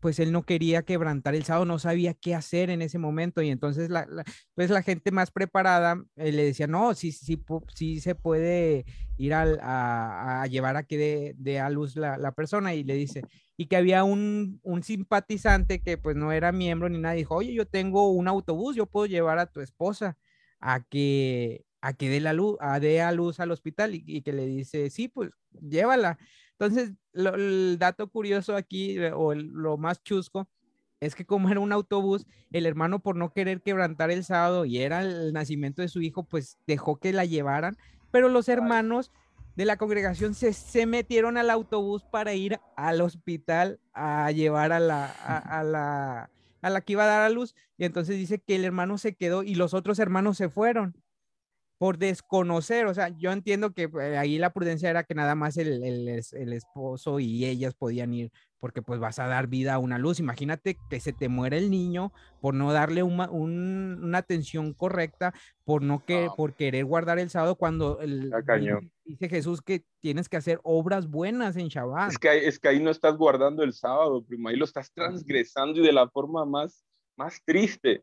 pues él no quería quebrantar el sábado, no sabía qué hacer en ese momento y entonces la, pues la gente más preparada eh, le decía, no, sí, sí, sí se puede ir a, llevar a que dé, a luz la, persona y le dice, y que había un, simpatizante que pues no era miembro ni nada, dijo, oye, yo tengo un autobús, yo puedo llevar a tu esposa a que a que dé la luz, a dé a luz al hospital y que le dice, sí, pues llévala. Entonces, el dato curioso aquí, eh, o lo más chusco, es que como era un autobús, el hermano por no querer quebrantar el sábado y era el nacimiento de su hijo, pues dejó que la llevaran, pero los hermanos de la congregación se, se metieron al autobús para ir al hospital a llevar a la, a, la, a la que iba a dar a luz. Y entonces dice que el hermano se quedó y los otros hermanos se fueron por desconocer, o sea, yo entiendo que eh, ahí la prudencia era que nada más el, el, esposo y ellas podían ir porque pues vas a dar vida a una luz. Imagínate que se te muere el niño por no darle una, una atención correcta, por no que, por querer guardar el sábado cuando el, dice Jesús que tienes que hacer obras buenas en Shabbat. Es que, es que ahí no estás guardando el sábado, primo, ahí lo estás transgresando y de la forma más, más triste.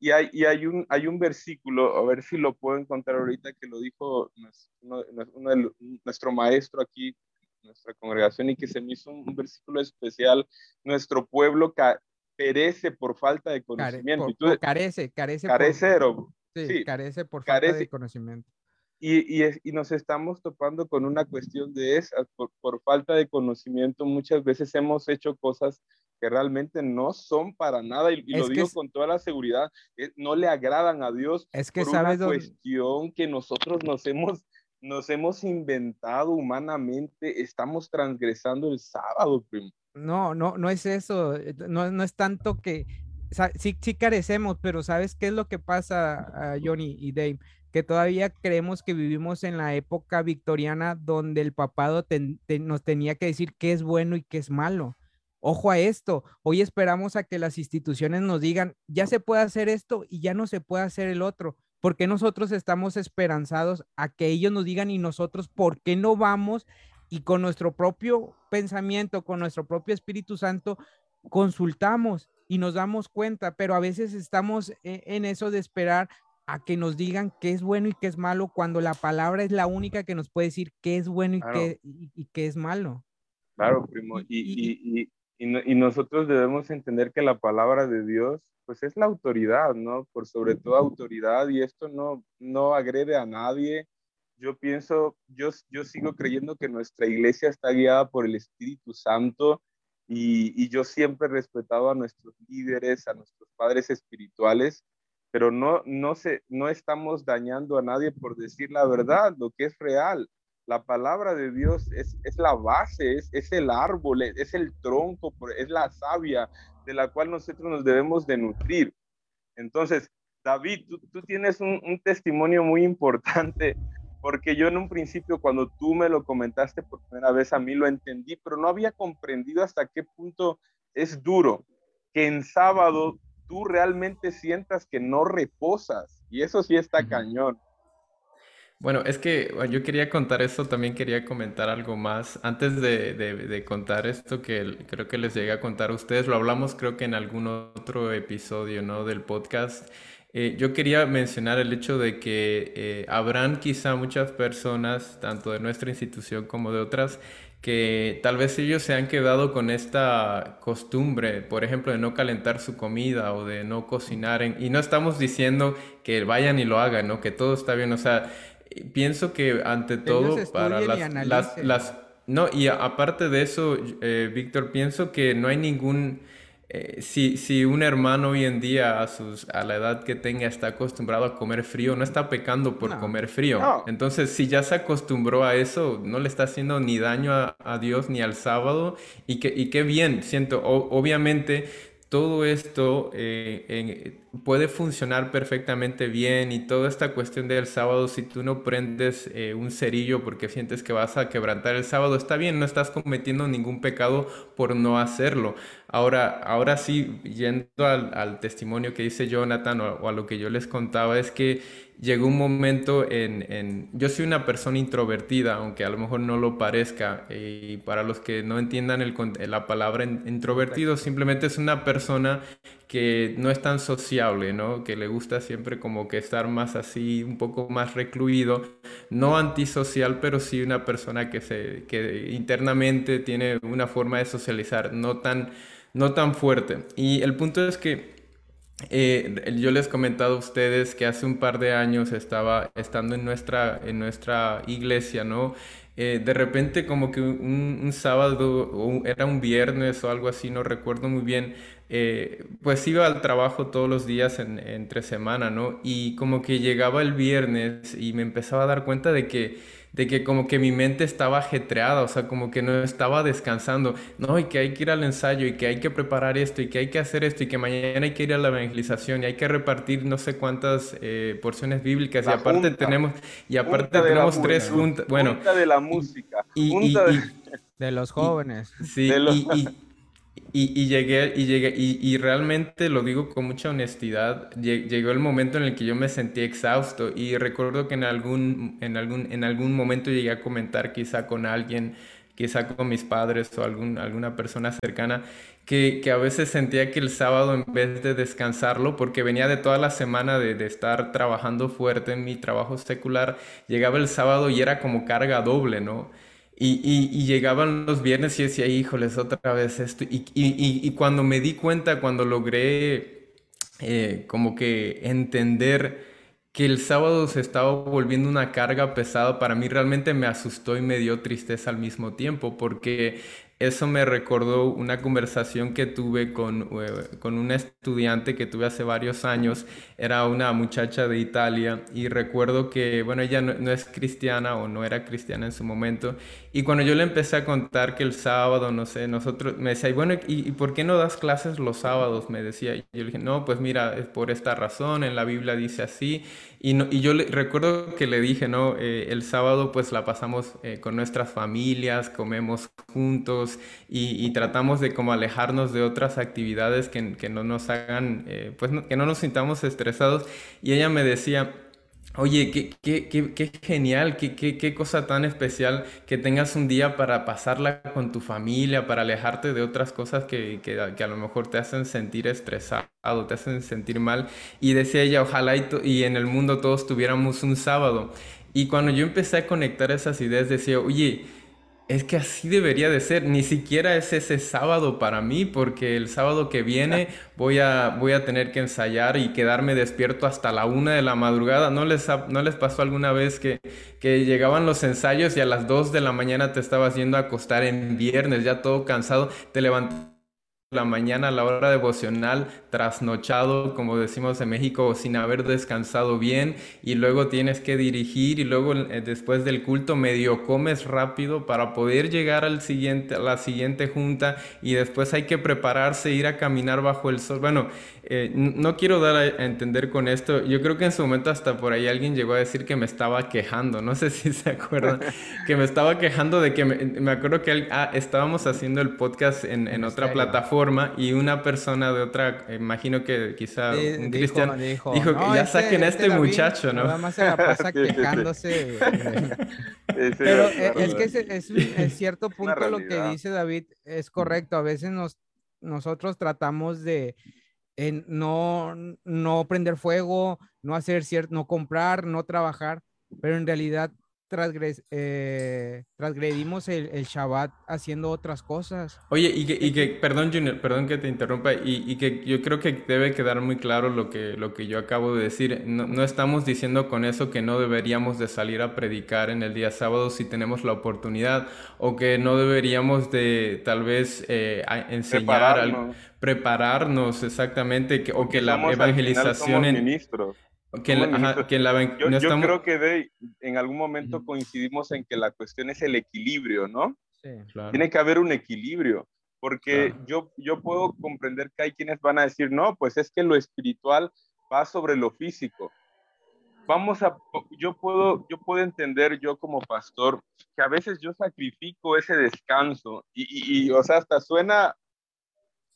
Y hay, y hay, un, hay un versículo, a ver si lo puedo encontrar ahorita, que lo dijo nuestro, maestro aquí, nuestra congregación, y que se me hizo un, versículo especial. Nuestro pueblo perece por falta de conocimiento. carece, carece. Carece, por, sí, carece por falta de conocimiento. Y, y, y, nos estamos topando con una cuestión de esas, por, por, falta de conocimiento, muchas veces hemos hecho cosas que realmente no son para nada, y, lo digo con toda la seguridad, eh, no le agradan a Dios es que por sabes una cuestión que nosotros nos hemos, nos hemos inventado humanamente, estamos transgresando el sábado, primo. No, no, no es eso, eh, no, no es tanto que, sí, sí carecemos, pero ¿sabes qué es lo que pasa, Johnny y Dave? que todavía creemos que vivimos en la época victoriana donde el papado nos tenía que decir qué es bueno y qué es malo. Ojo a esto, hoy esperamos a que las instituciones nos digan, ya se puede hacer esto y ya no se puede hacer el otro, porque nosotros estamos esperanzados a que ellos nos digan y nosotros por qué no vamos y con nuestro propio pensamiento, con nuestro propio Espíritu Santo, consultamos y nos damos cuenta, pero a veces estamos e-, en eso de esperar a que nos digan qué es bueno y qué es malo cuando la palabra es la única que nos puede decir qué es bueno y, qué, y, qué es malo. Claro, primo. y, y, nosotros debemos entender que la palabra de Dios, pues es la autoridad, ¿no? Por sobre todo autoridad, y esto no, no agrede a nadie, yo pienso, yo, yo sigo creyendo que nuestra iglesia está guiada por el Espíritu Santo y, y yo siempre he respetado a nuestros líderes, a nuestros padres espirituales, pero no, no, se, no estamos dañando a nadie por decir la verdad, lo que es real. La palabra de Dios es, es la base, es, es, el árbol, es el tronco, es la savia de la cual nosotros nos debemos de nutrir. Entonces, David, tú, tú tienes un, un, testimonio muy importante, porque yo en un principio, cuando tú me lo comentaste por primera vez, a mí lo entendí, pero no había comprendido hasta qué punto es duro que en sábado tú realmente sientas que no reposas. Y eso sí está cañón. Bueno, es que yo quería contar esto, también quería comentar algo más. Antes de, de, contar esto que creo que les llegué a contar a ustedes, lo hablamos creo que en algún otro episodio, ¿no? Del podcast. Eh, yo quería mencionar el hecho de que eh, habrán quizá muchas personas, tanto de nuestra institución como de otras, que tal vez ellos se han quedado con esta costumbre, por ejemplo, de no calentar su comida o de no cocinar. y no estamos diciendo que vayan y lo hagan, ¿no? Que todo está bien. O sea, pienso que ante todo para las, las, No, y aparte de eso, eh, Víctor, pienso que no hay ningún eh, si, si, un hermano hoy en día a, sus, a la edad que tenga está acostumbrado a comer frío, no está pecando por comer frío. Entonces, si ya se acostumbró a eso, no le está haciendo ni daño a, Dios ni al sábado. Y, que, y qué bien, siento, obviamente todo esto eh, puede funcionar perfectamente bien y toda esta cuestión del sábado, si tú no prendes eh, un cerillo porque sientes que vas a quebrantar el sábado, está bien, no estás cometiendo ningún pecado por no hacerlo. Ahora, ahora sí, yendo al, testimonio que dice Jonathan o, a lo que yo les contaba, es que llegó un momento en, Yo soy una persona introvertida, aunque a lo mejor no lo parezca, y para los que no entiendan el, la palabra introvertido, simplemente es una persona que no es tan sociable, ¿no? Que le gusta siempre como que estar más así, un poco más recluido, no antisocial, pero sí una persona que, se, que internamente tiene una forma de socializar no tan, no tan fuerte. Y el punto es que eh, yo les he comentado a ustedes que hace un par de años estaba estando en nuestra, en nuestra iglesia, ¿no? Eh, de repente como que un, sábado, o era un viernes o algo así, no recuerdo muy bien, eh, pues iba al trabajo todos los días en, entre semana, ¿no? Y como que llegaba el viernes y me empezaba a dar cuenta de que de que como que mi mente estaba ajetreada, o sea, como que no estaba descansando, no, y que hay que ir al ensayo, y que hay que preparar esto, y que hay que hacer esto, y que mañana hay que ir a la evangelización, y hay que repartir no sé cuántas eh, porciones bíblicas, y aparte tenemos, y aparte tenemos tres juntas, bueno. Junta de la música, y, *laughs* de... los jóvenes. Sí, y y, llegué, y llegué, y, realmente lo digo con mucha honestidad, llegó el momento en el que yo me sentí exhausto y recuerdo que en algún, en algún, en algún momento llegué a comentar quizá con alguien, quizá con mis padres o algún, alguna persona cercana, que, que, a veces sentía que el sábado en vez de descansarlo, porque venía de toda la semana de, de, estar trabajando fuerte en mi trabajo secular, llegaba el sábado y era como carga doble, ¿no? Y, llegaban los viernes y decía, híjoles, otra vez esto. Y, cuando me di cuenta, cuando logré eh, como que entender que el sábado se estaba volviendo una carga pesada, para mí realmente me asustó y me dio tristeza al mismo tiempo, porque eso me recordó una conversación que tuve con, eh, con una estudiante que tuve hace varios años. Era una muchacha de Italia y recuerdo que, bueno, ella no, es cristiana o no era cristiana en su momento. Y cuando yo le empecé a contar que el sábado, no sé, nosotros, me decía, bueno, ¿y, por qué no das clases los sábados? Me decía. Y yo le dije, no, pues mira, es por esta razón, en la Biblia dice así. Y, no, yo le, recuerdo que le dije, ¿no? Eh, el sábado pues la pasamos eh, con nuestras familias, comemos juntos y, tratamos de como alejarnos de otras actividades que, no nos hagan, eh, pues que no nos sintamos estresados. Y ella me decía, Oye, qué, qué, qué, qué genial, qué, cosa tan especial que tengas un día para pasarla con tu familia, para alejarte de otras cosas que, que, a lo mejor te hacen sentir estresado, te hacen sentir mal. Y decía ella, ojalá y, y en el mundo todos tuviéramos un sábado. Y cuando yo empecé a conectar esas ideas, decía, oye, es que así debería de ser. Ni siquiera es ese sábado para mí, porque el sábado que viene voy a, voy a tener que ensayar y quedarme despierto hasta la una de la madrugada. ¿No les, no les pasó alguna vez que, que llegaban los ensayos y a las dos de la mañana te estabas yendo a acostar en viernes, ya todo cansado, te levantas la mañana a la hora devocional, trasnochado, como decimos en México, sin haber descansado bien, y luego tienes que dirigir, y luego eh, después del culto medio comes rápido para poder llegar al siguiente, a la siguiente junta, y después hay que prepararse, ir a caminar bajo el sol. Bueno, eh, no quiero dar a entender con esto, yo creo que en su momento hasta por ahí alguien llegó a decir que me estaba quejando, no sé *laughs* si se acuerdan, *laughs* que me estaba quejando de que me, acuerdo que ah, estábamos haciendo el podcast en, en otra plataforma y una persona de otra, imagino que quizá un cristiano, dijo, ya saquen a este, muchacho, ¿no? Nada más se la pasa *laughs* quejándose. Pero eh, es que es, cierto punto lo que dice David, es correcto. A veces nos, nosotros tratamos de no, no prender fuego, no hacer cierto, no comprar, no trabajar, pero en realidad eh, transgredimos el, el, Shabbat haciendo otras cosas. Oye, y que, y que perdón Junior, perdón que te interrumpa, y, y, que yo creo que debe quedar muy claro lo que, lo que yo acabo de decir. No, no, estamos diciendo con eso que no deberíamos de salir a predicar en el día sábado si tenemos la oportunidad, o que no deberíamos de tal vez eh, enseñar, prepararnos. prepararnos exactamente, que, o que la evangelización... en, ministros que yo, creo que en algún momento coincidimos en que la cuestión es el equilibrio, ¿no? Sí, claro. Tiene que haber un equilibrio, porque yo, yo puedo comprender que hay quienes van a decir, no, pues es que lo espiritual va sobre lo físico. Vamos a, yo puedo, yo puedo entender yo como pastor que a veces yo sacrifico ese descanso y, y, y o sea, hasta suena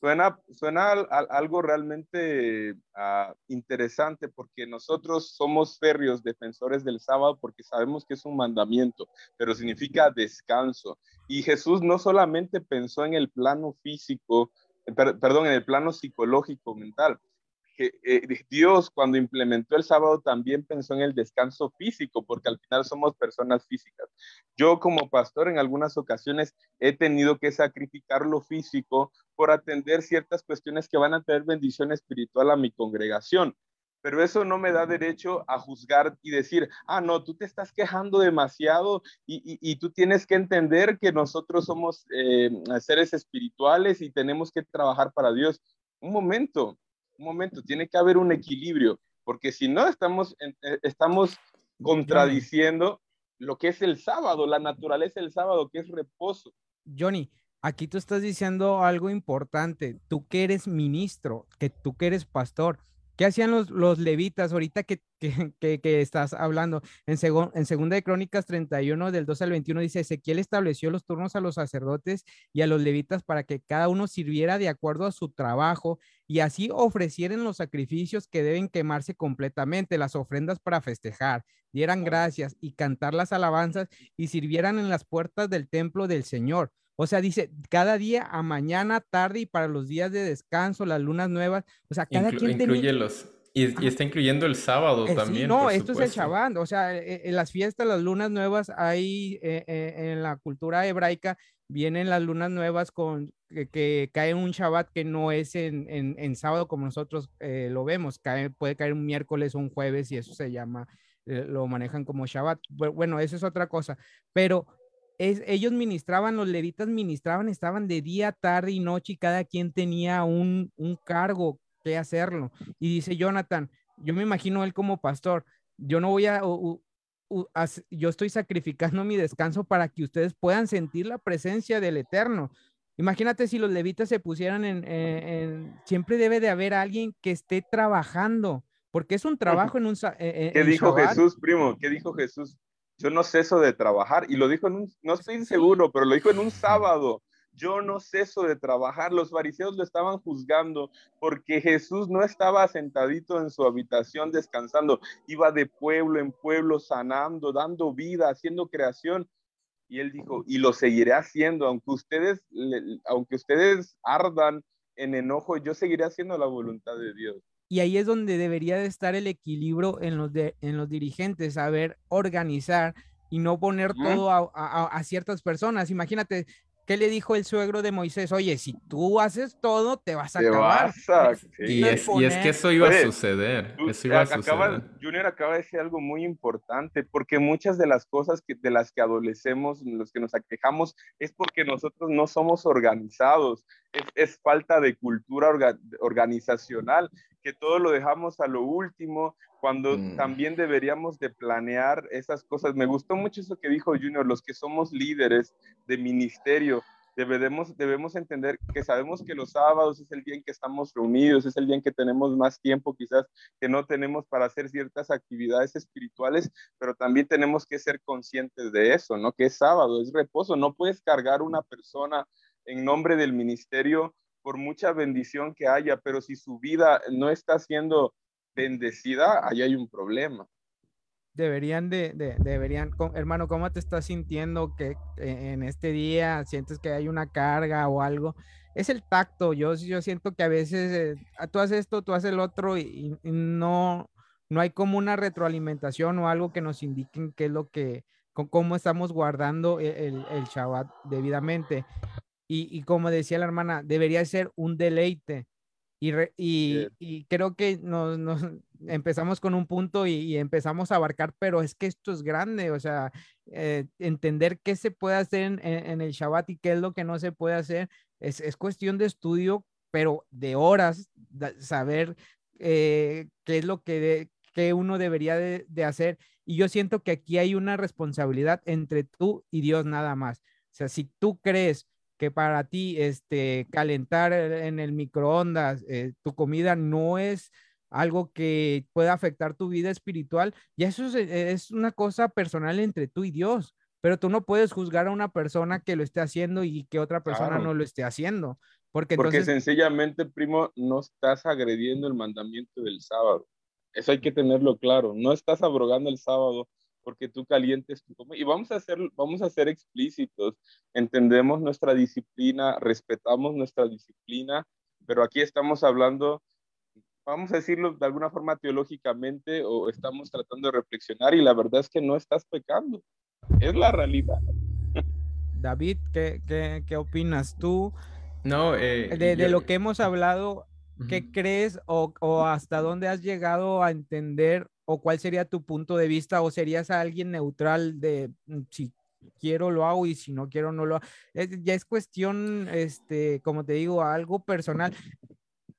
Suena, suena algo realmente ah, interesante porque nosotros somos férreos defensores del sábado porque sabemos que es un mandamiento, pero significa descanso. Y Jesús no solamente pensó en el plano físico, eh, perdón, en el plano psicológico, mental, Dios cuando implementó el sábado también pensó en el descanso físico, porque al final somos personas físicas. Yo como pastor en algunas ocasiones he tenido que sacrificar lo físico por atender ciertas cuestiones que van a tener bendición espiritual a mi congregación. Pero eso no me da derecho a juzgar y decir, ah, no, tú te estás quejando demasiado y, tú tienes que entender que nosotros somos eh, seres espirituales y tenemos que trabajar para Dios. Un momento, un momento, tiene que haber un equilibrio, porque si no estamos, eh, estamos contradiciendo lo que es el sábado, la naturaleza del sábado, que es reposo. Johnny, aquí tú estás diciendo algo importante, tú que eres ministro, que tú que eres pastor, ¿Qué hacían los, los levitas ahorita que, que, que, estás hablando? En, en Segunda de Crónicas 31, del 12 al 21, dice, Ezequiel estableció los turnos a los sacerdotes y a los levitas para que cada uno sirviera de acuerdo a su trabajo y así ofrecieran los sacrificios que deben quemarse completamente, las ofrendas para festejar, dieran gracias y cantar las alabanzas y sirvieran en las puertas del templo del Señor. O sea, dice, cada día a mañana, tarde y para los días de descanso, las lunas nuevas. O sea, cada quien incluye los y, está incluyendo el sábado eh, también. no, esto es el Shabbat. O sea, e, e, en las fiestas, las lunas nuevas, hay eh, en la cultura hebraica, vienen las lunas nuevas con que, cae un Shabbat que no es en, en, sábado como nosotros eh, lo vemos. Cae, puede caer un miércoles o un jueves y eso se llama, lo manejan como Shabbat. Bueno, eso es otra cosa. Pero ellos ministraban, los levitas ministraban, estaban de día, tarde y noche y cada quien tenía un, cargo que hacerlo. Y dice Jonathan, yo me imagino él como pastor, yo no voy a, yo estoy sacrificando mi descanso para que ustedes puedan sentir la presencia del Eterno. Imagínate si los levitas se pusieran en, siempre debe de haber alguien que esté trabajando, porque es un trabajo en un... ¿Qué dijo Jesús, primo? ¿Qué dijo Jesús? Yo no ceso de trabajar. Y lo dijo en un, no estoy seguro, pero lo dijo en un sábado. Yo no ceso de trabajar. Los fariseos lo estaban juzgando porque Jesús no estaba sentadito en su habitación descansando. Iba de pueblo en pueblo sanando, dando vida, haciendo creación. Y él dijo, y lo seguiré haciendo, aunque ustedes, aunque ustedes ardan en enojo, yo seguiré haciendo la voluntad de Dios. Y ahí es donde debería de estar el equilibrio en los, de, en los dirigentes, saber organizar y no poner todo a, ciertas personas. Imagínate, ¿qué le dijo el suegro de Moisés? Oye, si tú haces todo, te vas a acabar. y, es, que eso iba a suceder. Eso iba a suceder. Junior acaba de decir algo muy importante, porque muchas de las cosas que, de las que adolecemos, los que nos aquejamos, es porque nosotros no somos organizados. Es, falta de cultura organizacional, que todo lo dejamos a lo último, cuando mm. también deberíamos de planear esas cosas. Me gustó mucho eso que dijo Junior, los que somos líderes de ministerio, debemos, debemos entender que sabemos que los sábados es el día en que estamos reunidos, es el día en que tenemos más tiempo quizás que no tenemos para hacer ciertas actividades espirituales, pero también tenemos que ser conscientes de eso, ¿no? Que es sábado, es reposo, no puedes cargar una persona en nombre del ministerio por mucha bendición que haya, pero si su vida no está siendo bendecida, ahí hay un problema. Deberían de, deberían, hermano, ¿cómo te estás sintiendo que eh, en este día sientes que hay una carga o algo? Es el tacto, yo, yo siento que a veces eh, ah, tú haces esto, tú haces el otro y, no, no hay como una retroalimentación o algo que nos indiquen qué es lo que, cómo estamos guardando e, el, el Shabbat debidamente. Y, y, como decía la hermana, debería ser un deleite y, y, creo que nos, nos, empezamos con un punto y, empezamos a abarcar, pero es que esto es grande, o sea, eh, entender qué se puede hacer en, en, el Shabbat y qué es lo que no se puede hacer, es, es cuestión de estudio, pero de horas, saber eh, qué es lo que, que uno debería de, de hacer. Y yo siento que aquí hay una responsabilidad entre tú y Dios nada más. O sea, si tú crees que para ti este, calentar en el microondas eh, tu comida no es algo que pueda afectar tu vida espiritual, ya eso es, una cosa personal entre tú y Dios, pero tú no puedes juzgar a una persona que lo esté haciendo y que otra persona no lo esté haciendo. Porque, porque sencillamente, primo, no estás agrediendo el mandamiento del sábado. Eso hay que tenerlo claro. No estás abrogando el sábado, porque tú calientes tu comida. Y vamos a, ser, vamos a ser explícitos, entendemos nuestra disciplina, respetamos nuestra disciplina, pero aquí estamos hablando, vamos a decirlo de alguna forma teológicamente, o estamos tratando de reflexionar y la verdad es que no estás pecando, es la realidad. David, ¿qué, qué, qué opinas tú? No, eh, de, lo que hemos hablado, ¿qué crees o, o, hasta dónde has llegado a entender o cuál sería tu punto de vista o serías alguien neutral de mm, si quiero lo hago y si no quiero no lo hago. ya es cuestión, este, como te digo, algo personal.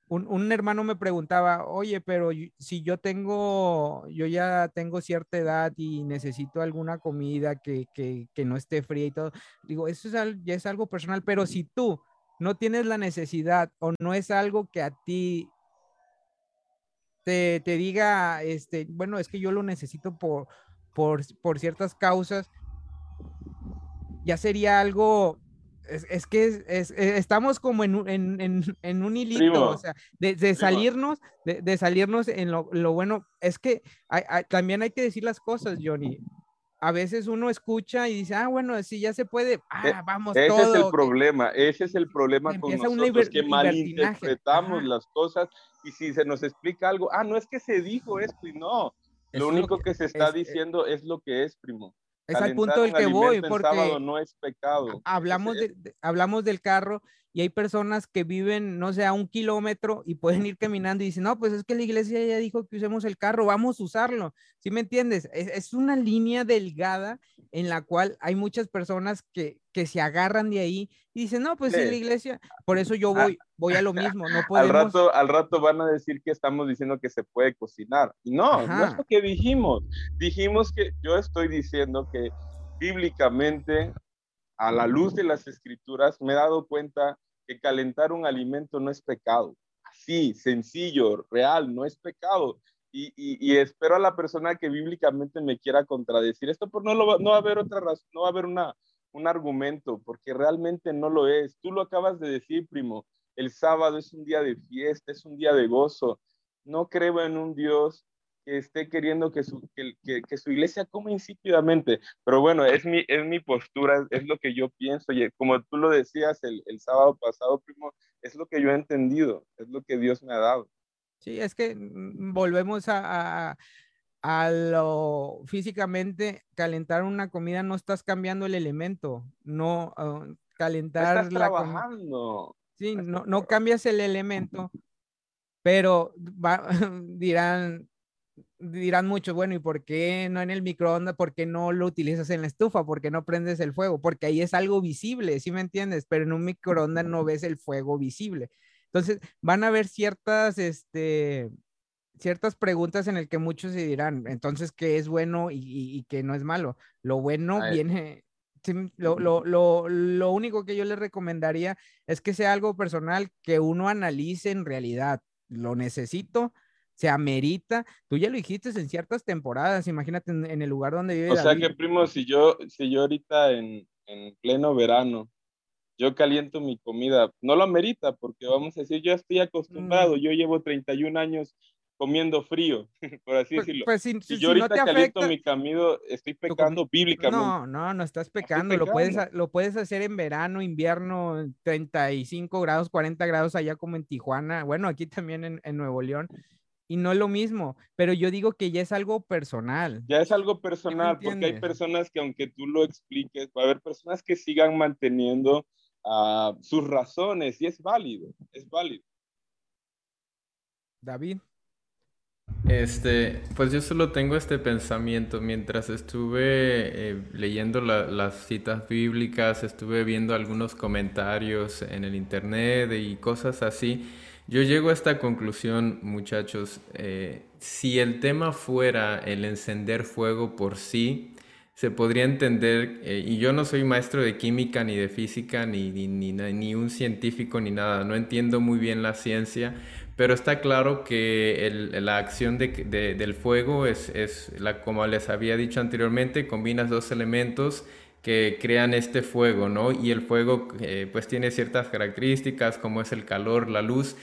Un, hermano me preguntaba, oye, pero si yo tengo, yo ya tengo cierta edad y necesito alguna comida que, no esté fría y todo, digo, eso es, ya es algo personal, pero si tú no tienes la necesidad o no es algo que a ti te, diga, este, bueno, es que yo lo necesito por, por, por ciertas causas, ya sería algo, es, que es, e, estamos como en, en, *laughs* en, un hilito, o sea, de, salirnos, de, salirnos en lo, lo, bueno, es que también hay que decir las cosas, Johnny. A veces uno escucha y dice, ah, bueno, si ya se puede, ah, e, vamos. Ese es el problema, ese es el problema con nosotros, que malinterpretamos las cosas y si se nos explica algo, ah, no es que se dijo esto y no. Lo único que, se está eh, diciendo es lo que es, primo. Es al punto del que voy, porque no es pecado. Hablamos, de, hablamos del carro y hay personas que viven, no sé, a un kilómetro y pueden ir caminando y dicen, no, pues es que la iglesia ya dijo que usemos el carro, vamos a usarlo. ¿Sí me entiendes? Es, es una línea delgada en la cual hay muchas personas que, que se agarran de ahí y dicen, no, pues en la iglesia, por eso yo ah. voy, voy a lo mismo, no *laughs* podemos... Al rato, al rato van a decir que estamos diciendo que se puede cocinar. No, no es lo que dijimos. Dijimos que yo estoy diciendo que bíblicamente, a la luz de las escrituras, me he dado cuenta que calentar un alimento no es pecado. Así, sencillo, real, no es pecado. Y, espero a la persona que bíblicamente me quiera contradecir esto, pero no, lo, no va a haber otra razón, no va a haber una, un argumento, porque realmente no lo es. Tú lo acabas de decir, primo. El sábado es un día de fiesta, es un día de gozo. No creo en un Dios que esté queriendo que su, que, su iglesia coma insípidamente. Pero bueno, es mi, es mi postura, es lo que yo pienso. Y como tú lo decías el, el sábado pasado, primo, es lo que yo he entendido, es lo que Dios me ha dado. Sí, es que mm, volvemos a, a lo físicamente, calentar una comida no estás cambiando el elemento, no ah, calentar estás trabajando. Sí, no, no cambias el elemento, pero *laughs* dirán, dirán muchos, bueno, ¿y por qué no en el microondas? ¿Por qué no lo utilizas en la estufa? ¿Por qué no prendes el fuego? Porque ahí es algo visible, ¿sí me entiendes? Pero en un microondas no ves el fuego visible. Entonces, van a haber ciertas, este, ciertas preguntas en el que muchos se dirán, entonces, ¿qué es bueno y, qué no es malo? Lo bueno viene, lo, lo, lo, lo, único que yo le recomendaría es que sea algo personal que uno analice en realidad. Lo necesito, se amerita. Tú ya lo dijiste en ciertas temporadas, imagínate en, el lugar donde vive. O sea que, primo, si yo, si yo ahorita en, en pleno verano yo caliento mi comida, no lo amerita porque vamos a decir, yo estoy acostumbrado, mm. yo llevo 31 años comiendo frío, *laughs* por así pues, decirlo. Pues, si, yo ahorita caliento mi camino, estoy pecando bíblicamente. No, no, no estás pecando, lo puedes, lo puedes hacer en verano, invierno, 35 grados, 40 grados allá como en Tijuana, bueno, aquí también en, en Nuevo León, y no es lo mismo, pero yo digo que ya es algo personal. Ya es algo personal, porque hay personas que aunque tú lo expliques, va a haber personas que sigan manteniendo uh, sus razones y es válido, es válido. David. Este, pues yo solo tengo este pensamiento. Mientras estuve eh, leyendo las citas bíblicas, estuve viendo algunos comentarios en el internet y cosas así. Yo llego a esta conclusión, muchachos. Eh, si el tema fuera el encender fuego por sí, se podría entender, eh, y yo no soy maestro de química ni de física, ni, ni, ni, un científico ni nada, no entiendo muy bien la ciencia, pero está claro que la acción de, del fuego es, es la, como les había dicho anteriormente, combinas dos elementos que crean este fuego, ¿no? Y el fuego eh, pues tiene ciertas características como es el calor, la luz.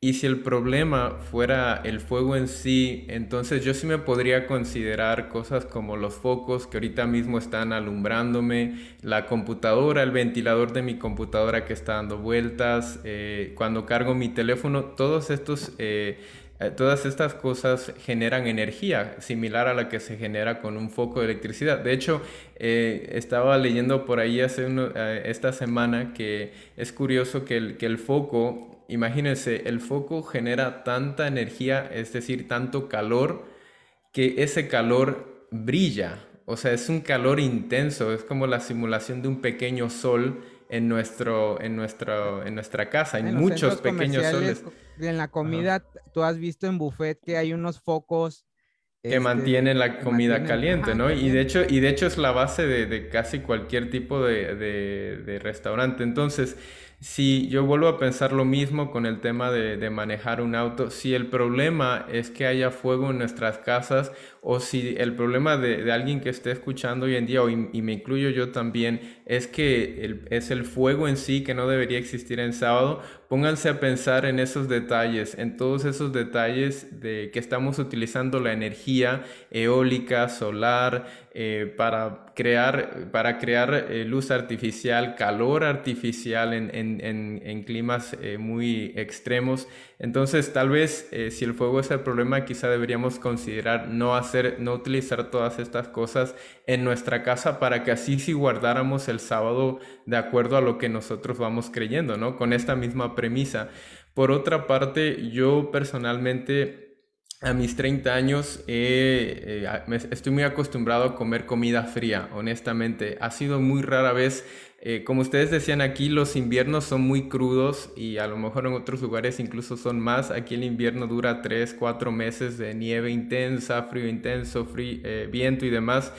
Y si el problema fuera el fuego en sí, entonces yo sí me podría considerar cosas como los focos que ahorita mismo están alumbrándome, la computadora, el ventilador de mi computadora que está dando vueltas, eh, cuando cargo mi teléfono, todos estos... Eh, eh, todas estas cosas generan energía similar a la que se genera con un foco de electricidad. De hecho, eh, estaba leyendo por ahí hace eh, esta semana que es curioso que el, que el foco, imagínense, el foco genera tanta energía, es decir, tanto calor, que ese calor brilla. O sea, es un calor intenso, es como la simulación de un pequeño sol en, nuestro, en, nuestro, en nuestra casa. Hay muchos pequeños soles. En la comida, tú has visto en buffet que hay unos focos que este, mantienen la comida caliente, ¿no? Y de, hecho, y de hecho es la base de, de casi cualquier tipo de, de, restaurante. Entonces, si yo vuelvo a pensar lo mismo con el tema de, manejar un auto, si el problema es que haya fuego en nuestras casas o si el problema de, alguien que esté escuchando hoy en día, y, me incluyo yo también, es que es el fuego en sí que no debería existir en sábado, pónganse a pensar en esos detalles, en todos esos detalles de que estamos utilizando la energía eólica, solar, eh, para crear, para crear eh, luz artificial, calor artificial en, en, en, climas eh, muy extremos. Entonces, tal vez si el fuego es el problema, quizá deberíamos considerar no hacer no utilizar todas estas cosas en nuestra casa para que así si guardáramos el sábado de acuerdo a lo que nosotros vamos creyendo, ¿no? Con esta misma premisa. Por otra parte, yo personalmente a mis 30 años eh, estoy muy acostumbrado a comer comida fría, honestamente. Ha sido muy rara vez eh, como ustedes decían aquí, los inviernos son muy crudos y a lo mejor en otros lugares incluso son más. Aquí el invierno dura 3, 4 meses de nieve intensa, frío intenso, eh, viento y demás.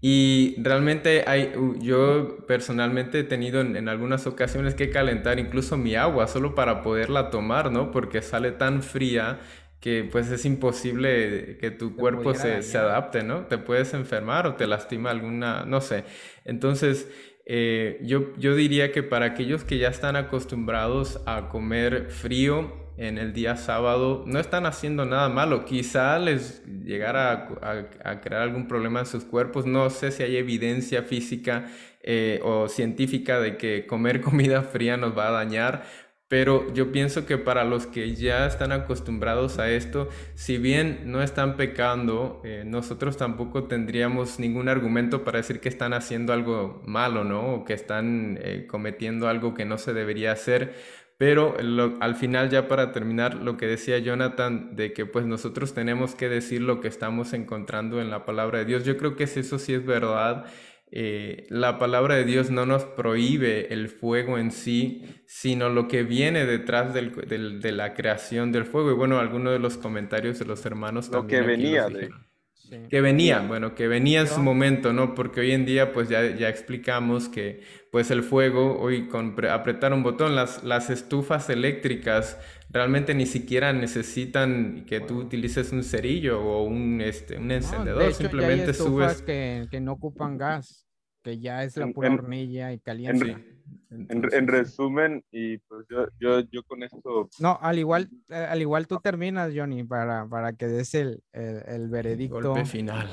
Y realmente hay, yo personalmente he tenido en, algunas ocasiones que calentar incluso mi agua solo para poderla tomar, ¿no? Porque sale tan fría que pues es imposible que tu cuerpo se, se, adapte, ¿no? Te puedes enfermar o te lastima alguna, no sé. Entonces, eh, yo, yo diría que para aquellos que ya están acostumbrados a comer frío en el día sábado, no están haciendo nada malo. Quizá les llegara a, crear algún problema en sus cuerpos. No sé si hay evidencia física eh, o científica de que comer *laughs* comida fría nos va a dañar, Pero yo pienso que para los que ya están acostumbrados a esto, si bien no están pecando, eh, nosotros tampoco tendríamos ningún argumento para decir que están haciendo algo malo, ¿no? O que están eh, cometiendo algo que no se debería hacer. Pero al final, ya para terminar, lo que decía Jonathan, de que pues nosotros tenemos que decir lo que estamos encontrando en la palabra de Dios, yo creo que eso sí es verdad. Eh, la palabra de Dios no nos prohíbe el fuego en sí, sino lo que viene detrás de la creación del fuego. Y bueno, algunos de los comentarios de los hermanos lo que venía de... Que venía, bueno, que venía en su momento, ¿no? Porque hoy en día, pues ya, ya explicamos que, pues el fuego, hoy con apretar un botón, las, las estufas eléctricas realmente ni siquiera necesitan que tú utilices un cerillo o un, este, un encendedor, simplemente subes. Que, que no ocupan gas que ya es la pura hornilla y caliente. En, resumen, y pues yo, yo, yo, con esto... No, al igual, *laughs* eh, al igual tú terminas, Johnny, para, para que des el, el, el veredicto. Golpe final.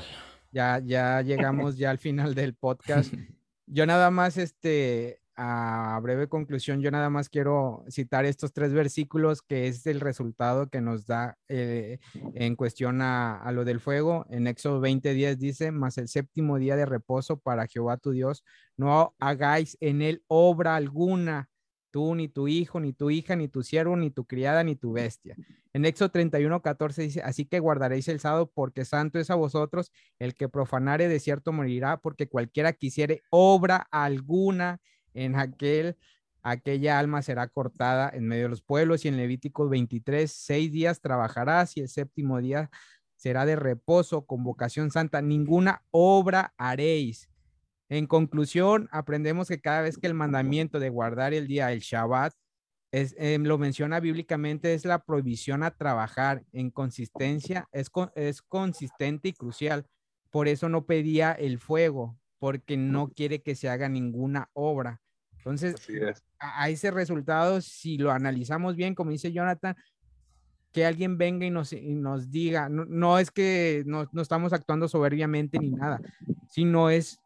Ya, ya llegamos ya al final del podcast. *laughs* Yo nada más, este, a breve conclusión, yo nada más quiero citar estos tres versículos que es el resultado que nos da eh, en cuestión a, lo del fuego. En Éxodo 20:10 dice, más el séptimo día de reposo para Jehová tu Dios, no hagáis en él obra alguna, tú, ni tu hijo, ni tu hija, ni tu siervo, ni tu criada, ni tu bestia. En Éxodo 31:14 dice, así que guardaréis el sábado porque santo es a vosotros, el que profanare de cierto morirá, porque cualquiera quisiere obra alguna en aquel, aquella alma será cortada en medio de los pueblos y en Levítico 23, seis días trabajarás y el séptimo día será de reposo, convocación santa, ninguna obra haréis. En conclusión, aprendemos que cada vez que el mandamiento de guardar el día, el Shabbat, es, eh, lo menciona bíblicamente, es la prohibición a trabajar en consistencia, es, es consistente y crucial. Por eso no pedía el fuego, porque no quiere que se haga ninguna obra. Entonces, a, ese resultado, si lo analizamos bien, como dice Jonathan, que alguien venga y nos, nos diga, no, es que no, no, estamos actuando soberbiamente ni nada, sino es,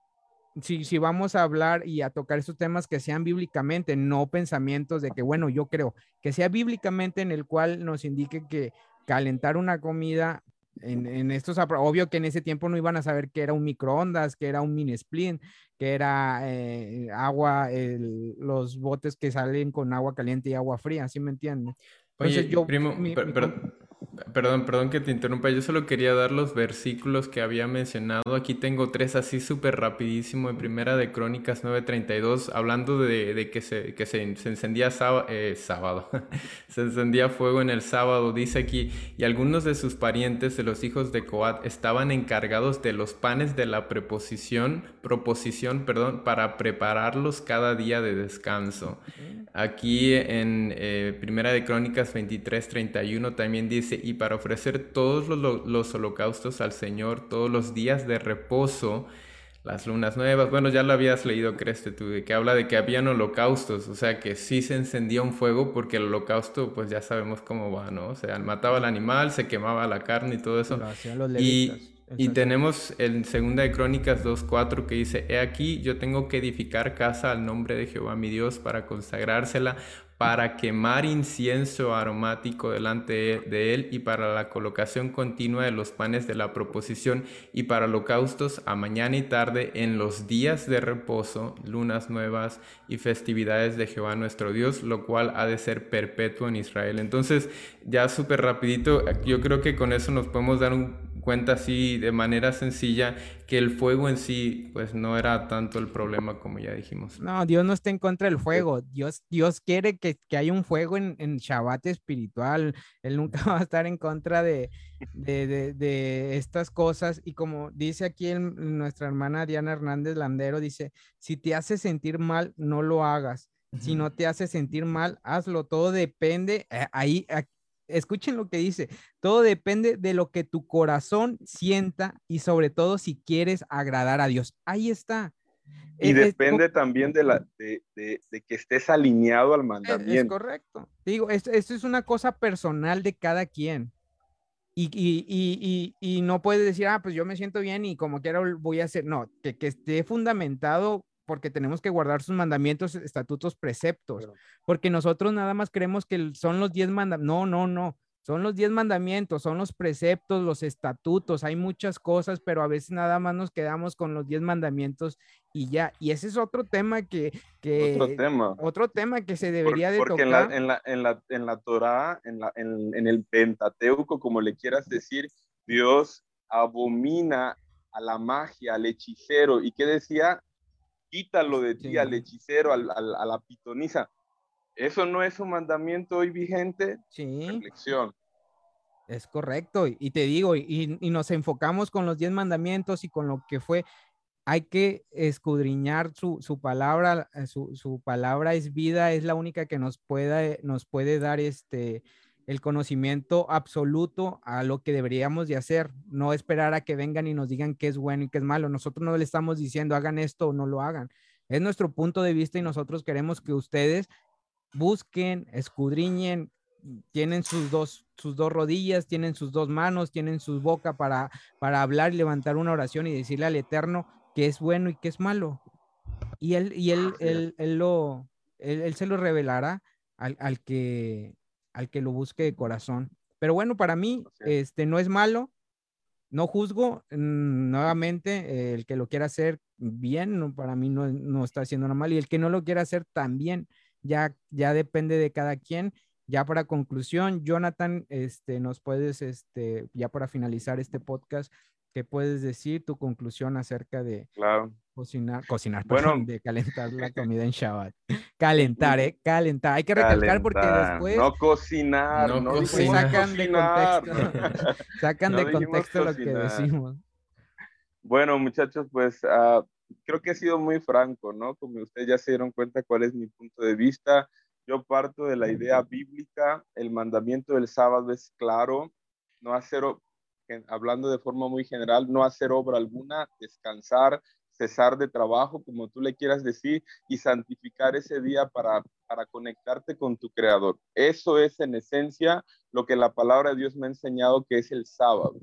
si, si vamos a hablar y a tocar esos temas que sean bíblicamente, no pensamientos de que, bueno, yo creo, que sea bíblicamente en el cual nos indique que calentar una comida en, en, estos, obvio que en ese tiempo no iban a saber que era un microondas, que era un mini spleen, que era eh, agua, los botes que salen con agua caliente y agua fría, ¿sí me entiendes? Oye, yo, primo, Perdón, perdón que te interrumpa. Yo solo quería dar los versículos que había mencionado. Aquí tengo tres así súper rapidísimo. En primera de Crónicas 9:32, hablando de, que, se, que se, encendía eh, sábado, *laughs* se encendía fuego en el sábado. Dice aquí, y algunos de sus parientes de los hijos de Coat estaban encargados de los panes de la preposición, proposición, perdón, para prepararlos cada día de descanso. Aquí en eh, primera de Crónicas 23:31 también dice, y para ofrecer todos los, holocaustos al Señor, todos los días de reposo, las lunas nuevas. Bueno, ya lo habías leído, Creste, tú, de que habla de que habían holocaustos, o sea, que sí se encendía un fuego porque el holocausto, pues ya sabemos cómo va, ¿no? O sea, mataba al animal, se quemaba la carne y todo eso. y, y tenemos en Segunda de Crónicas 2.4 que dice, He aquí, yo tengo que edificar casa al nombre de Jehová mi Dios para consagrársela para quemar incienso aromático delante de él y para la colocación continua de los panes de la proposición y para holocaustos a mañana y tarde en los días de reposo, lunas nuevas y festividades de Jehová nuestro Dios, lo cual ha de ser perpetuo en Israel. Entonces, ya súper rapidito, yo creo que con eso nos podemos dar un cuenta así de manera sencilla que el fuego en sí pues no era tanto el problema como ya dijimos. No, Dios no está en contra del fuego. Dios, Dios quiere que, que haya un fuego en, en Shabbat espiritual. Él nunca *laughs* va a estar en contra de, de, de, estas cosas. Y como dice aquí nuestra hermana Diana Hernández Landero, dice, si te hace sentir mal, no lo hagas. Si no te hace sentir mal, hazlo. Todo depende. Eh, ahí, escuchen lo que dice, todo depende de lo que tu corazón sienta y sobre todo si quieres agradar a Dios. Ahí está. Y depende también de, la, de, que estés alineado al mandamiento. Es, correcto. Digo, esto, es una cosa personal de cada quien. Y, y, y, y, no puedes decir, ah, pues yo me siento bien y como quiera voy a hacer. No, que, que esté fundamentado porque tenemos que guardar sus mandamientos, estatutos, preceptos, porque nosotros nada más creemos que son los diez mandamientos. No, no, no. Son los diez mandamientos, son los preceptos, los estatutos, hay muchas cosas, pero a veces nada más nos quedamos con los diez mandamientos y ya. Y ese es otro tema que... otro tema. Otro tema que se debería de tocar. Porque en la, en la, en la, en la Torah, en, la, en, en el Pentateuco, como le quieras decir, Dios abomina a la magia, al hechicero. ¿Y qué decía? Quítalo de ti al hechicero, al, a la pitonisa. ¿Eso no es un mandamiento hoy vigente? Sí. Reflexión. Es correcto. Y te digo, y, nos enfocamos con los diez mandamientos y con lo que fue. Hay que escudriñar su, palabra, eh, su, su, palabra es vida, es la única que nos, pueda, nos puede dar este, el conocimiento absoluto a lo que deberíamos de hacer, no esperar a que vengan y nos digan qué es bueno y qué es malo. Nosotros no le estamos diciendo hagan esto o no lo hagan. Es nuestro punto de vista y nosotros queremos que ustedes busquen, escudriñen, tienen sus dos, sus dos rodillas, tienen sus dos manos, tienen su boca para, para hablar y levantar una oración y decirle al Eterno qué es bueno y qué es malo. Y él, y él, él, él, lo, él, se lo revelará al, al, que, al que lo busque de corazón. Pero bueno, para mí, este no es malo, no juzgo mm, nuevamente el que lo quiera hacer bien, para mí no, no está haciendo nada mal, y el que no lo quiera hacer también ya, ya depende de cada quien. Ya para conclusión, Jonathan, este, nos puedes, este, ya para finalizar este podcast, ¿qué puedes decir tu conclusión acerca de cocinar, cocinar, *laughs* bueno, de calentar la *laughs* comida en Shabbat? Calentar, ¿eh? Calentar. Hay que recalcar porque después... No cocinar, no, cocinar. Sacan de contexto, *laughs* sacan de contexto lo que decimos. Bueno, muchachos, pues uh, creo que he sido muy franco, ¿no? Como ustedes ya se dieron cuenta cuál es mi punto de vista. Yo parto de la idea bíblica, el mandamiento del sábado es claro, no hacer, hablando de forma muy general, no hacer obra alguna, descansar, cesar de trabajo, como tú le quieras decir, y santificar ese día para, para conectarte con tu creador. Eso es en esencia lo que la palabra de Dios me ha enseñado que es el sábado.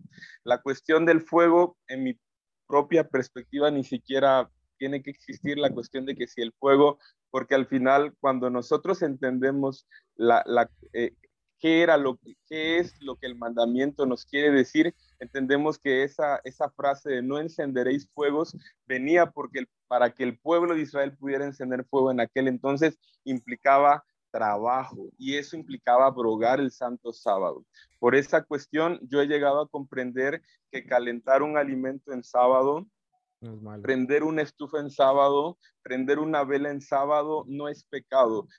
La cuestión del fuego, en mi propia perspectiva ni siquiera tiene que existir la cuestión de que si el fuego, porque al final cuando nosotros entendemos la, la eh, qué era lo qué es lo que el mandamiento nos quiere decir, entendemos que esa, esa frase de no encenderéis fuegos venía porque para que el pueblo de Israel pudiera encender fuego en aquel entonces implicaba trabajo y eso implicaba abrogar el santo sábado. Por esa cuestión yo he llegado a comprender que calentar un alimento en sábado, prender una estufa en sábado, prender una vela en sábado no es pecado.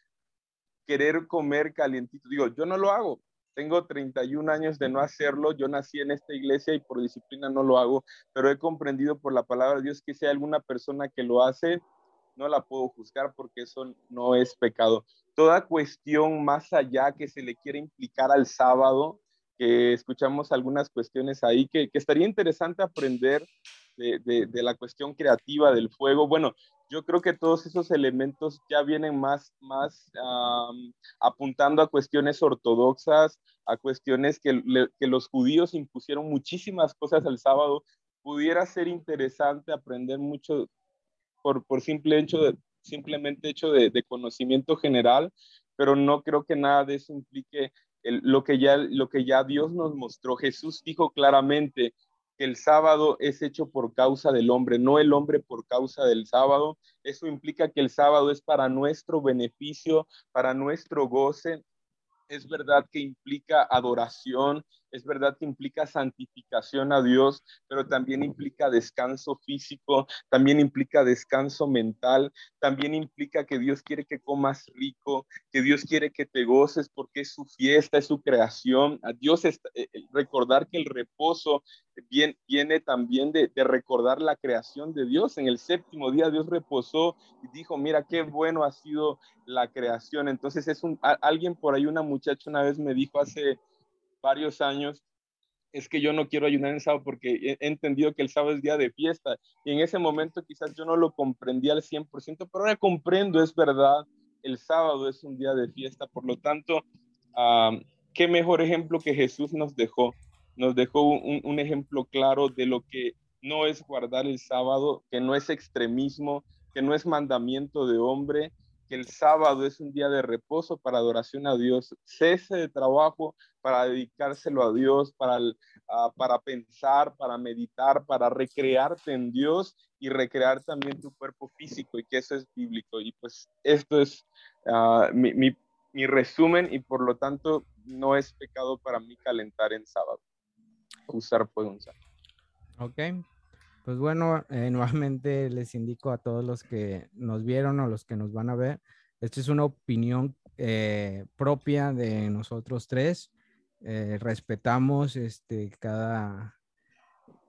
Querer comer calientito, digo, yo no lo hago. Tengo 31 años de no hacerlo, yo nací en esta iglesia y por disciplina no lo hago, pero he comprendido por la palabra de Dios que si hay alguna persona que lo hace, no la puedo juzgar porque eso no es pecado. Toda cuestión más allá que se le quiere implicar al sábado, que escuchamos algunas cuestiones ahí, que, estaría interesante aprender de, la cuestión creativa del fuego. Bueno, yo creo que todos esos elementos ya vienen más, más apuntando a cuestiones ortodoxas, a cuestiones que, que los judíos impusieron muchísimas cosas al sábado. Pudiera ser interesante aprender mucho por, simple hecho de, simplemente hecho de, conocimiento general, pero no creo que nada de eso implique lo, que ya, lo que ya Dios nos mostró. Jesús dijo claramente que el sábado es hecho por causa del hombre, no el hombre por causa del sábado. Eso implica que el sábado es para nuestro beneficio, para nuestro goce. Es verdad que implica adoración, es verdad que implica santificación a Dios, pero también implica descanso físico, también implica descanso mental, también implica que Dios quiere que comas rico, que Dios quiere que te goces porque es su fiesta, es su creación. A Dios es, eh, eh, recordar que el reposo viene, viene también de, recordar la creación de Dios. En el séptimo día Dios reposó y dijo, mira qué bueno ha sido la creación. Entonces es un, alguien por ahí, una muchacha una vez me dijo hace varios años es que yo no quiero ayunar en sábado porque he entendido que el sábado es día de fiesta. Y en ese momento quizás yo no lo comprendía al 100%, pero ahora comprendo, es verdad, el sábado es un día de fiesta. Por lo tanto, qué mejor ejemplo que Jesús nos dejó. Nos dejó un, ejemplo claro de lo que no es guardar el sábado, que no es extremismo, que no es mandamiento de hombre, el sábado es un día de reposo para adoración a Dios. Cese de trabajo para dedicárselo a Dios, para, ah, para pensar, para meditar, para recrearte en Dios y recrear también tu cuerpo físico y que eso es bíblico. Y pues esto es ah, mi, mi, mi resumen y por lo tanto no es pecado para mí calentar en sábado. Usar puedo usar. Ok, pues bueno, *laughs* eh, nuevamente les indico a todos los que nos vieron o los que nos van a ver, esta es una opinión eh, propia de nosotros tres. Eh, respetamos este, cada,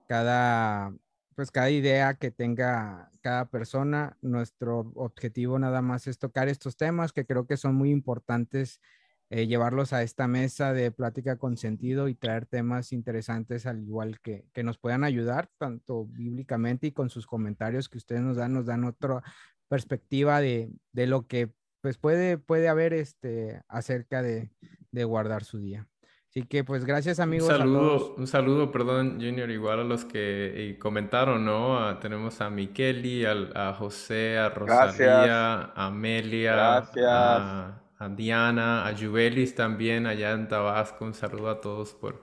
cada, pues cada idea que tenga cada persona. Nuestro objetivo nada más es tocar estos temas que creo que son muy importantes eh, llevarlos a esta mesa de plática con sentido y traer temas interesantes al igual que, que nos puedan ayudar, tanto bíblicamente y con sus comentarios que ustedes nos dan, nos dan otra perspectiva de, de lo que pues puede, puede haber este, acerca de, de guardar su día. Así que pues gracias amigos. Un saludo, un saludo, perdón, Junior, igual a los que comentaron, ¿no? tenemos a Mikeli, a, a José, a Rosalía, a Amelia, gracias a Diana, a Juvelis también allá en Tabasco. Un saludo a todos por,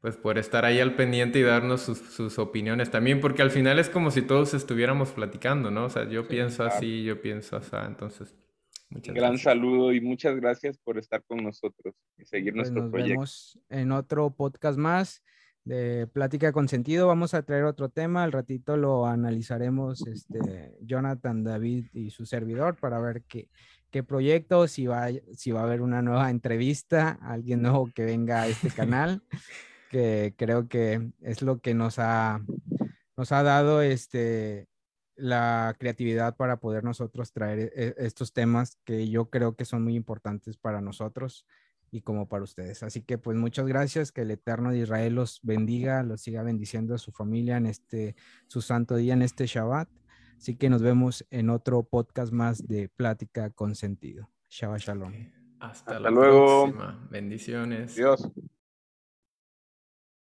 pues, por estar ahí al pendiente y darnos sus, opiniones también, porque al final es como si todos estuviéramos platicando, ¿no? O sea, yo pienso así, yo pienso así, entonces... Muchas Gran saludo y muchas gracias por estar con nosotros y seguir pues nuestro proyecto. Nos vemos en otro podcast más de Plática con Sentido. Vamos a traer otro tema. Al ratito lo analizaremos este, Jonathan, David y su servidor para ver qué, qué proyecto, si va, si va a haber una nueva entrevista, alguien nuevo que venga a este canal, *laughs* que creo que es lo que nos ha, nos ha dado este, la creatividad para poder nosotros traer e, estos temas que yo creo que son muy importantes para nosotros y como para ustedes. Así que pues muchas gracias, que el Eterno de Israel los bendiga, los siga bendiciendo a su familia en este, su santo día, en este Shabbat. Así que nos vemos en otro podcast más de Plática con Sentido. Shabbat Shalom. Hasta, la luego. próxima. Bendiciones. Dios.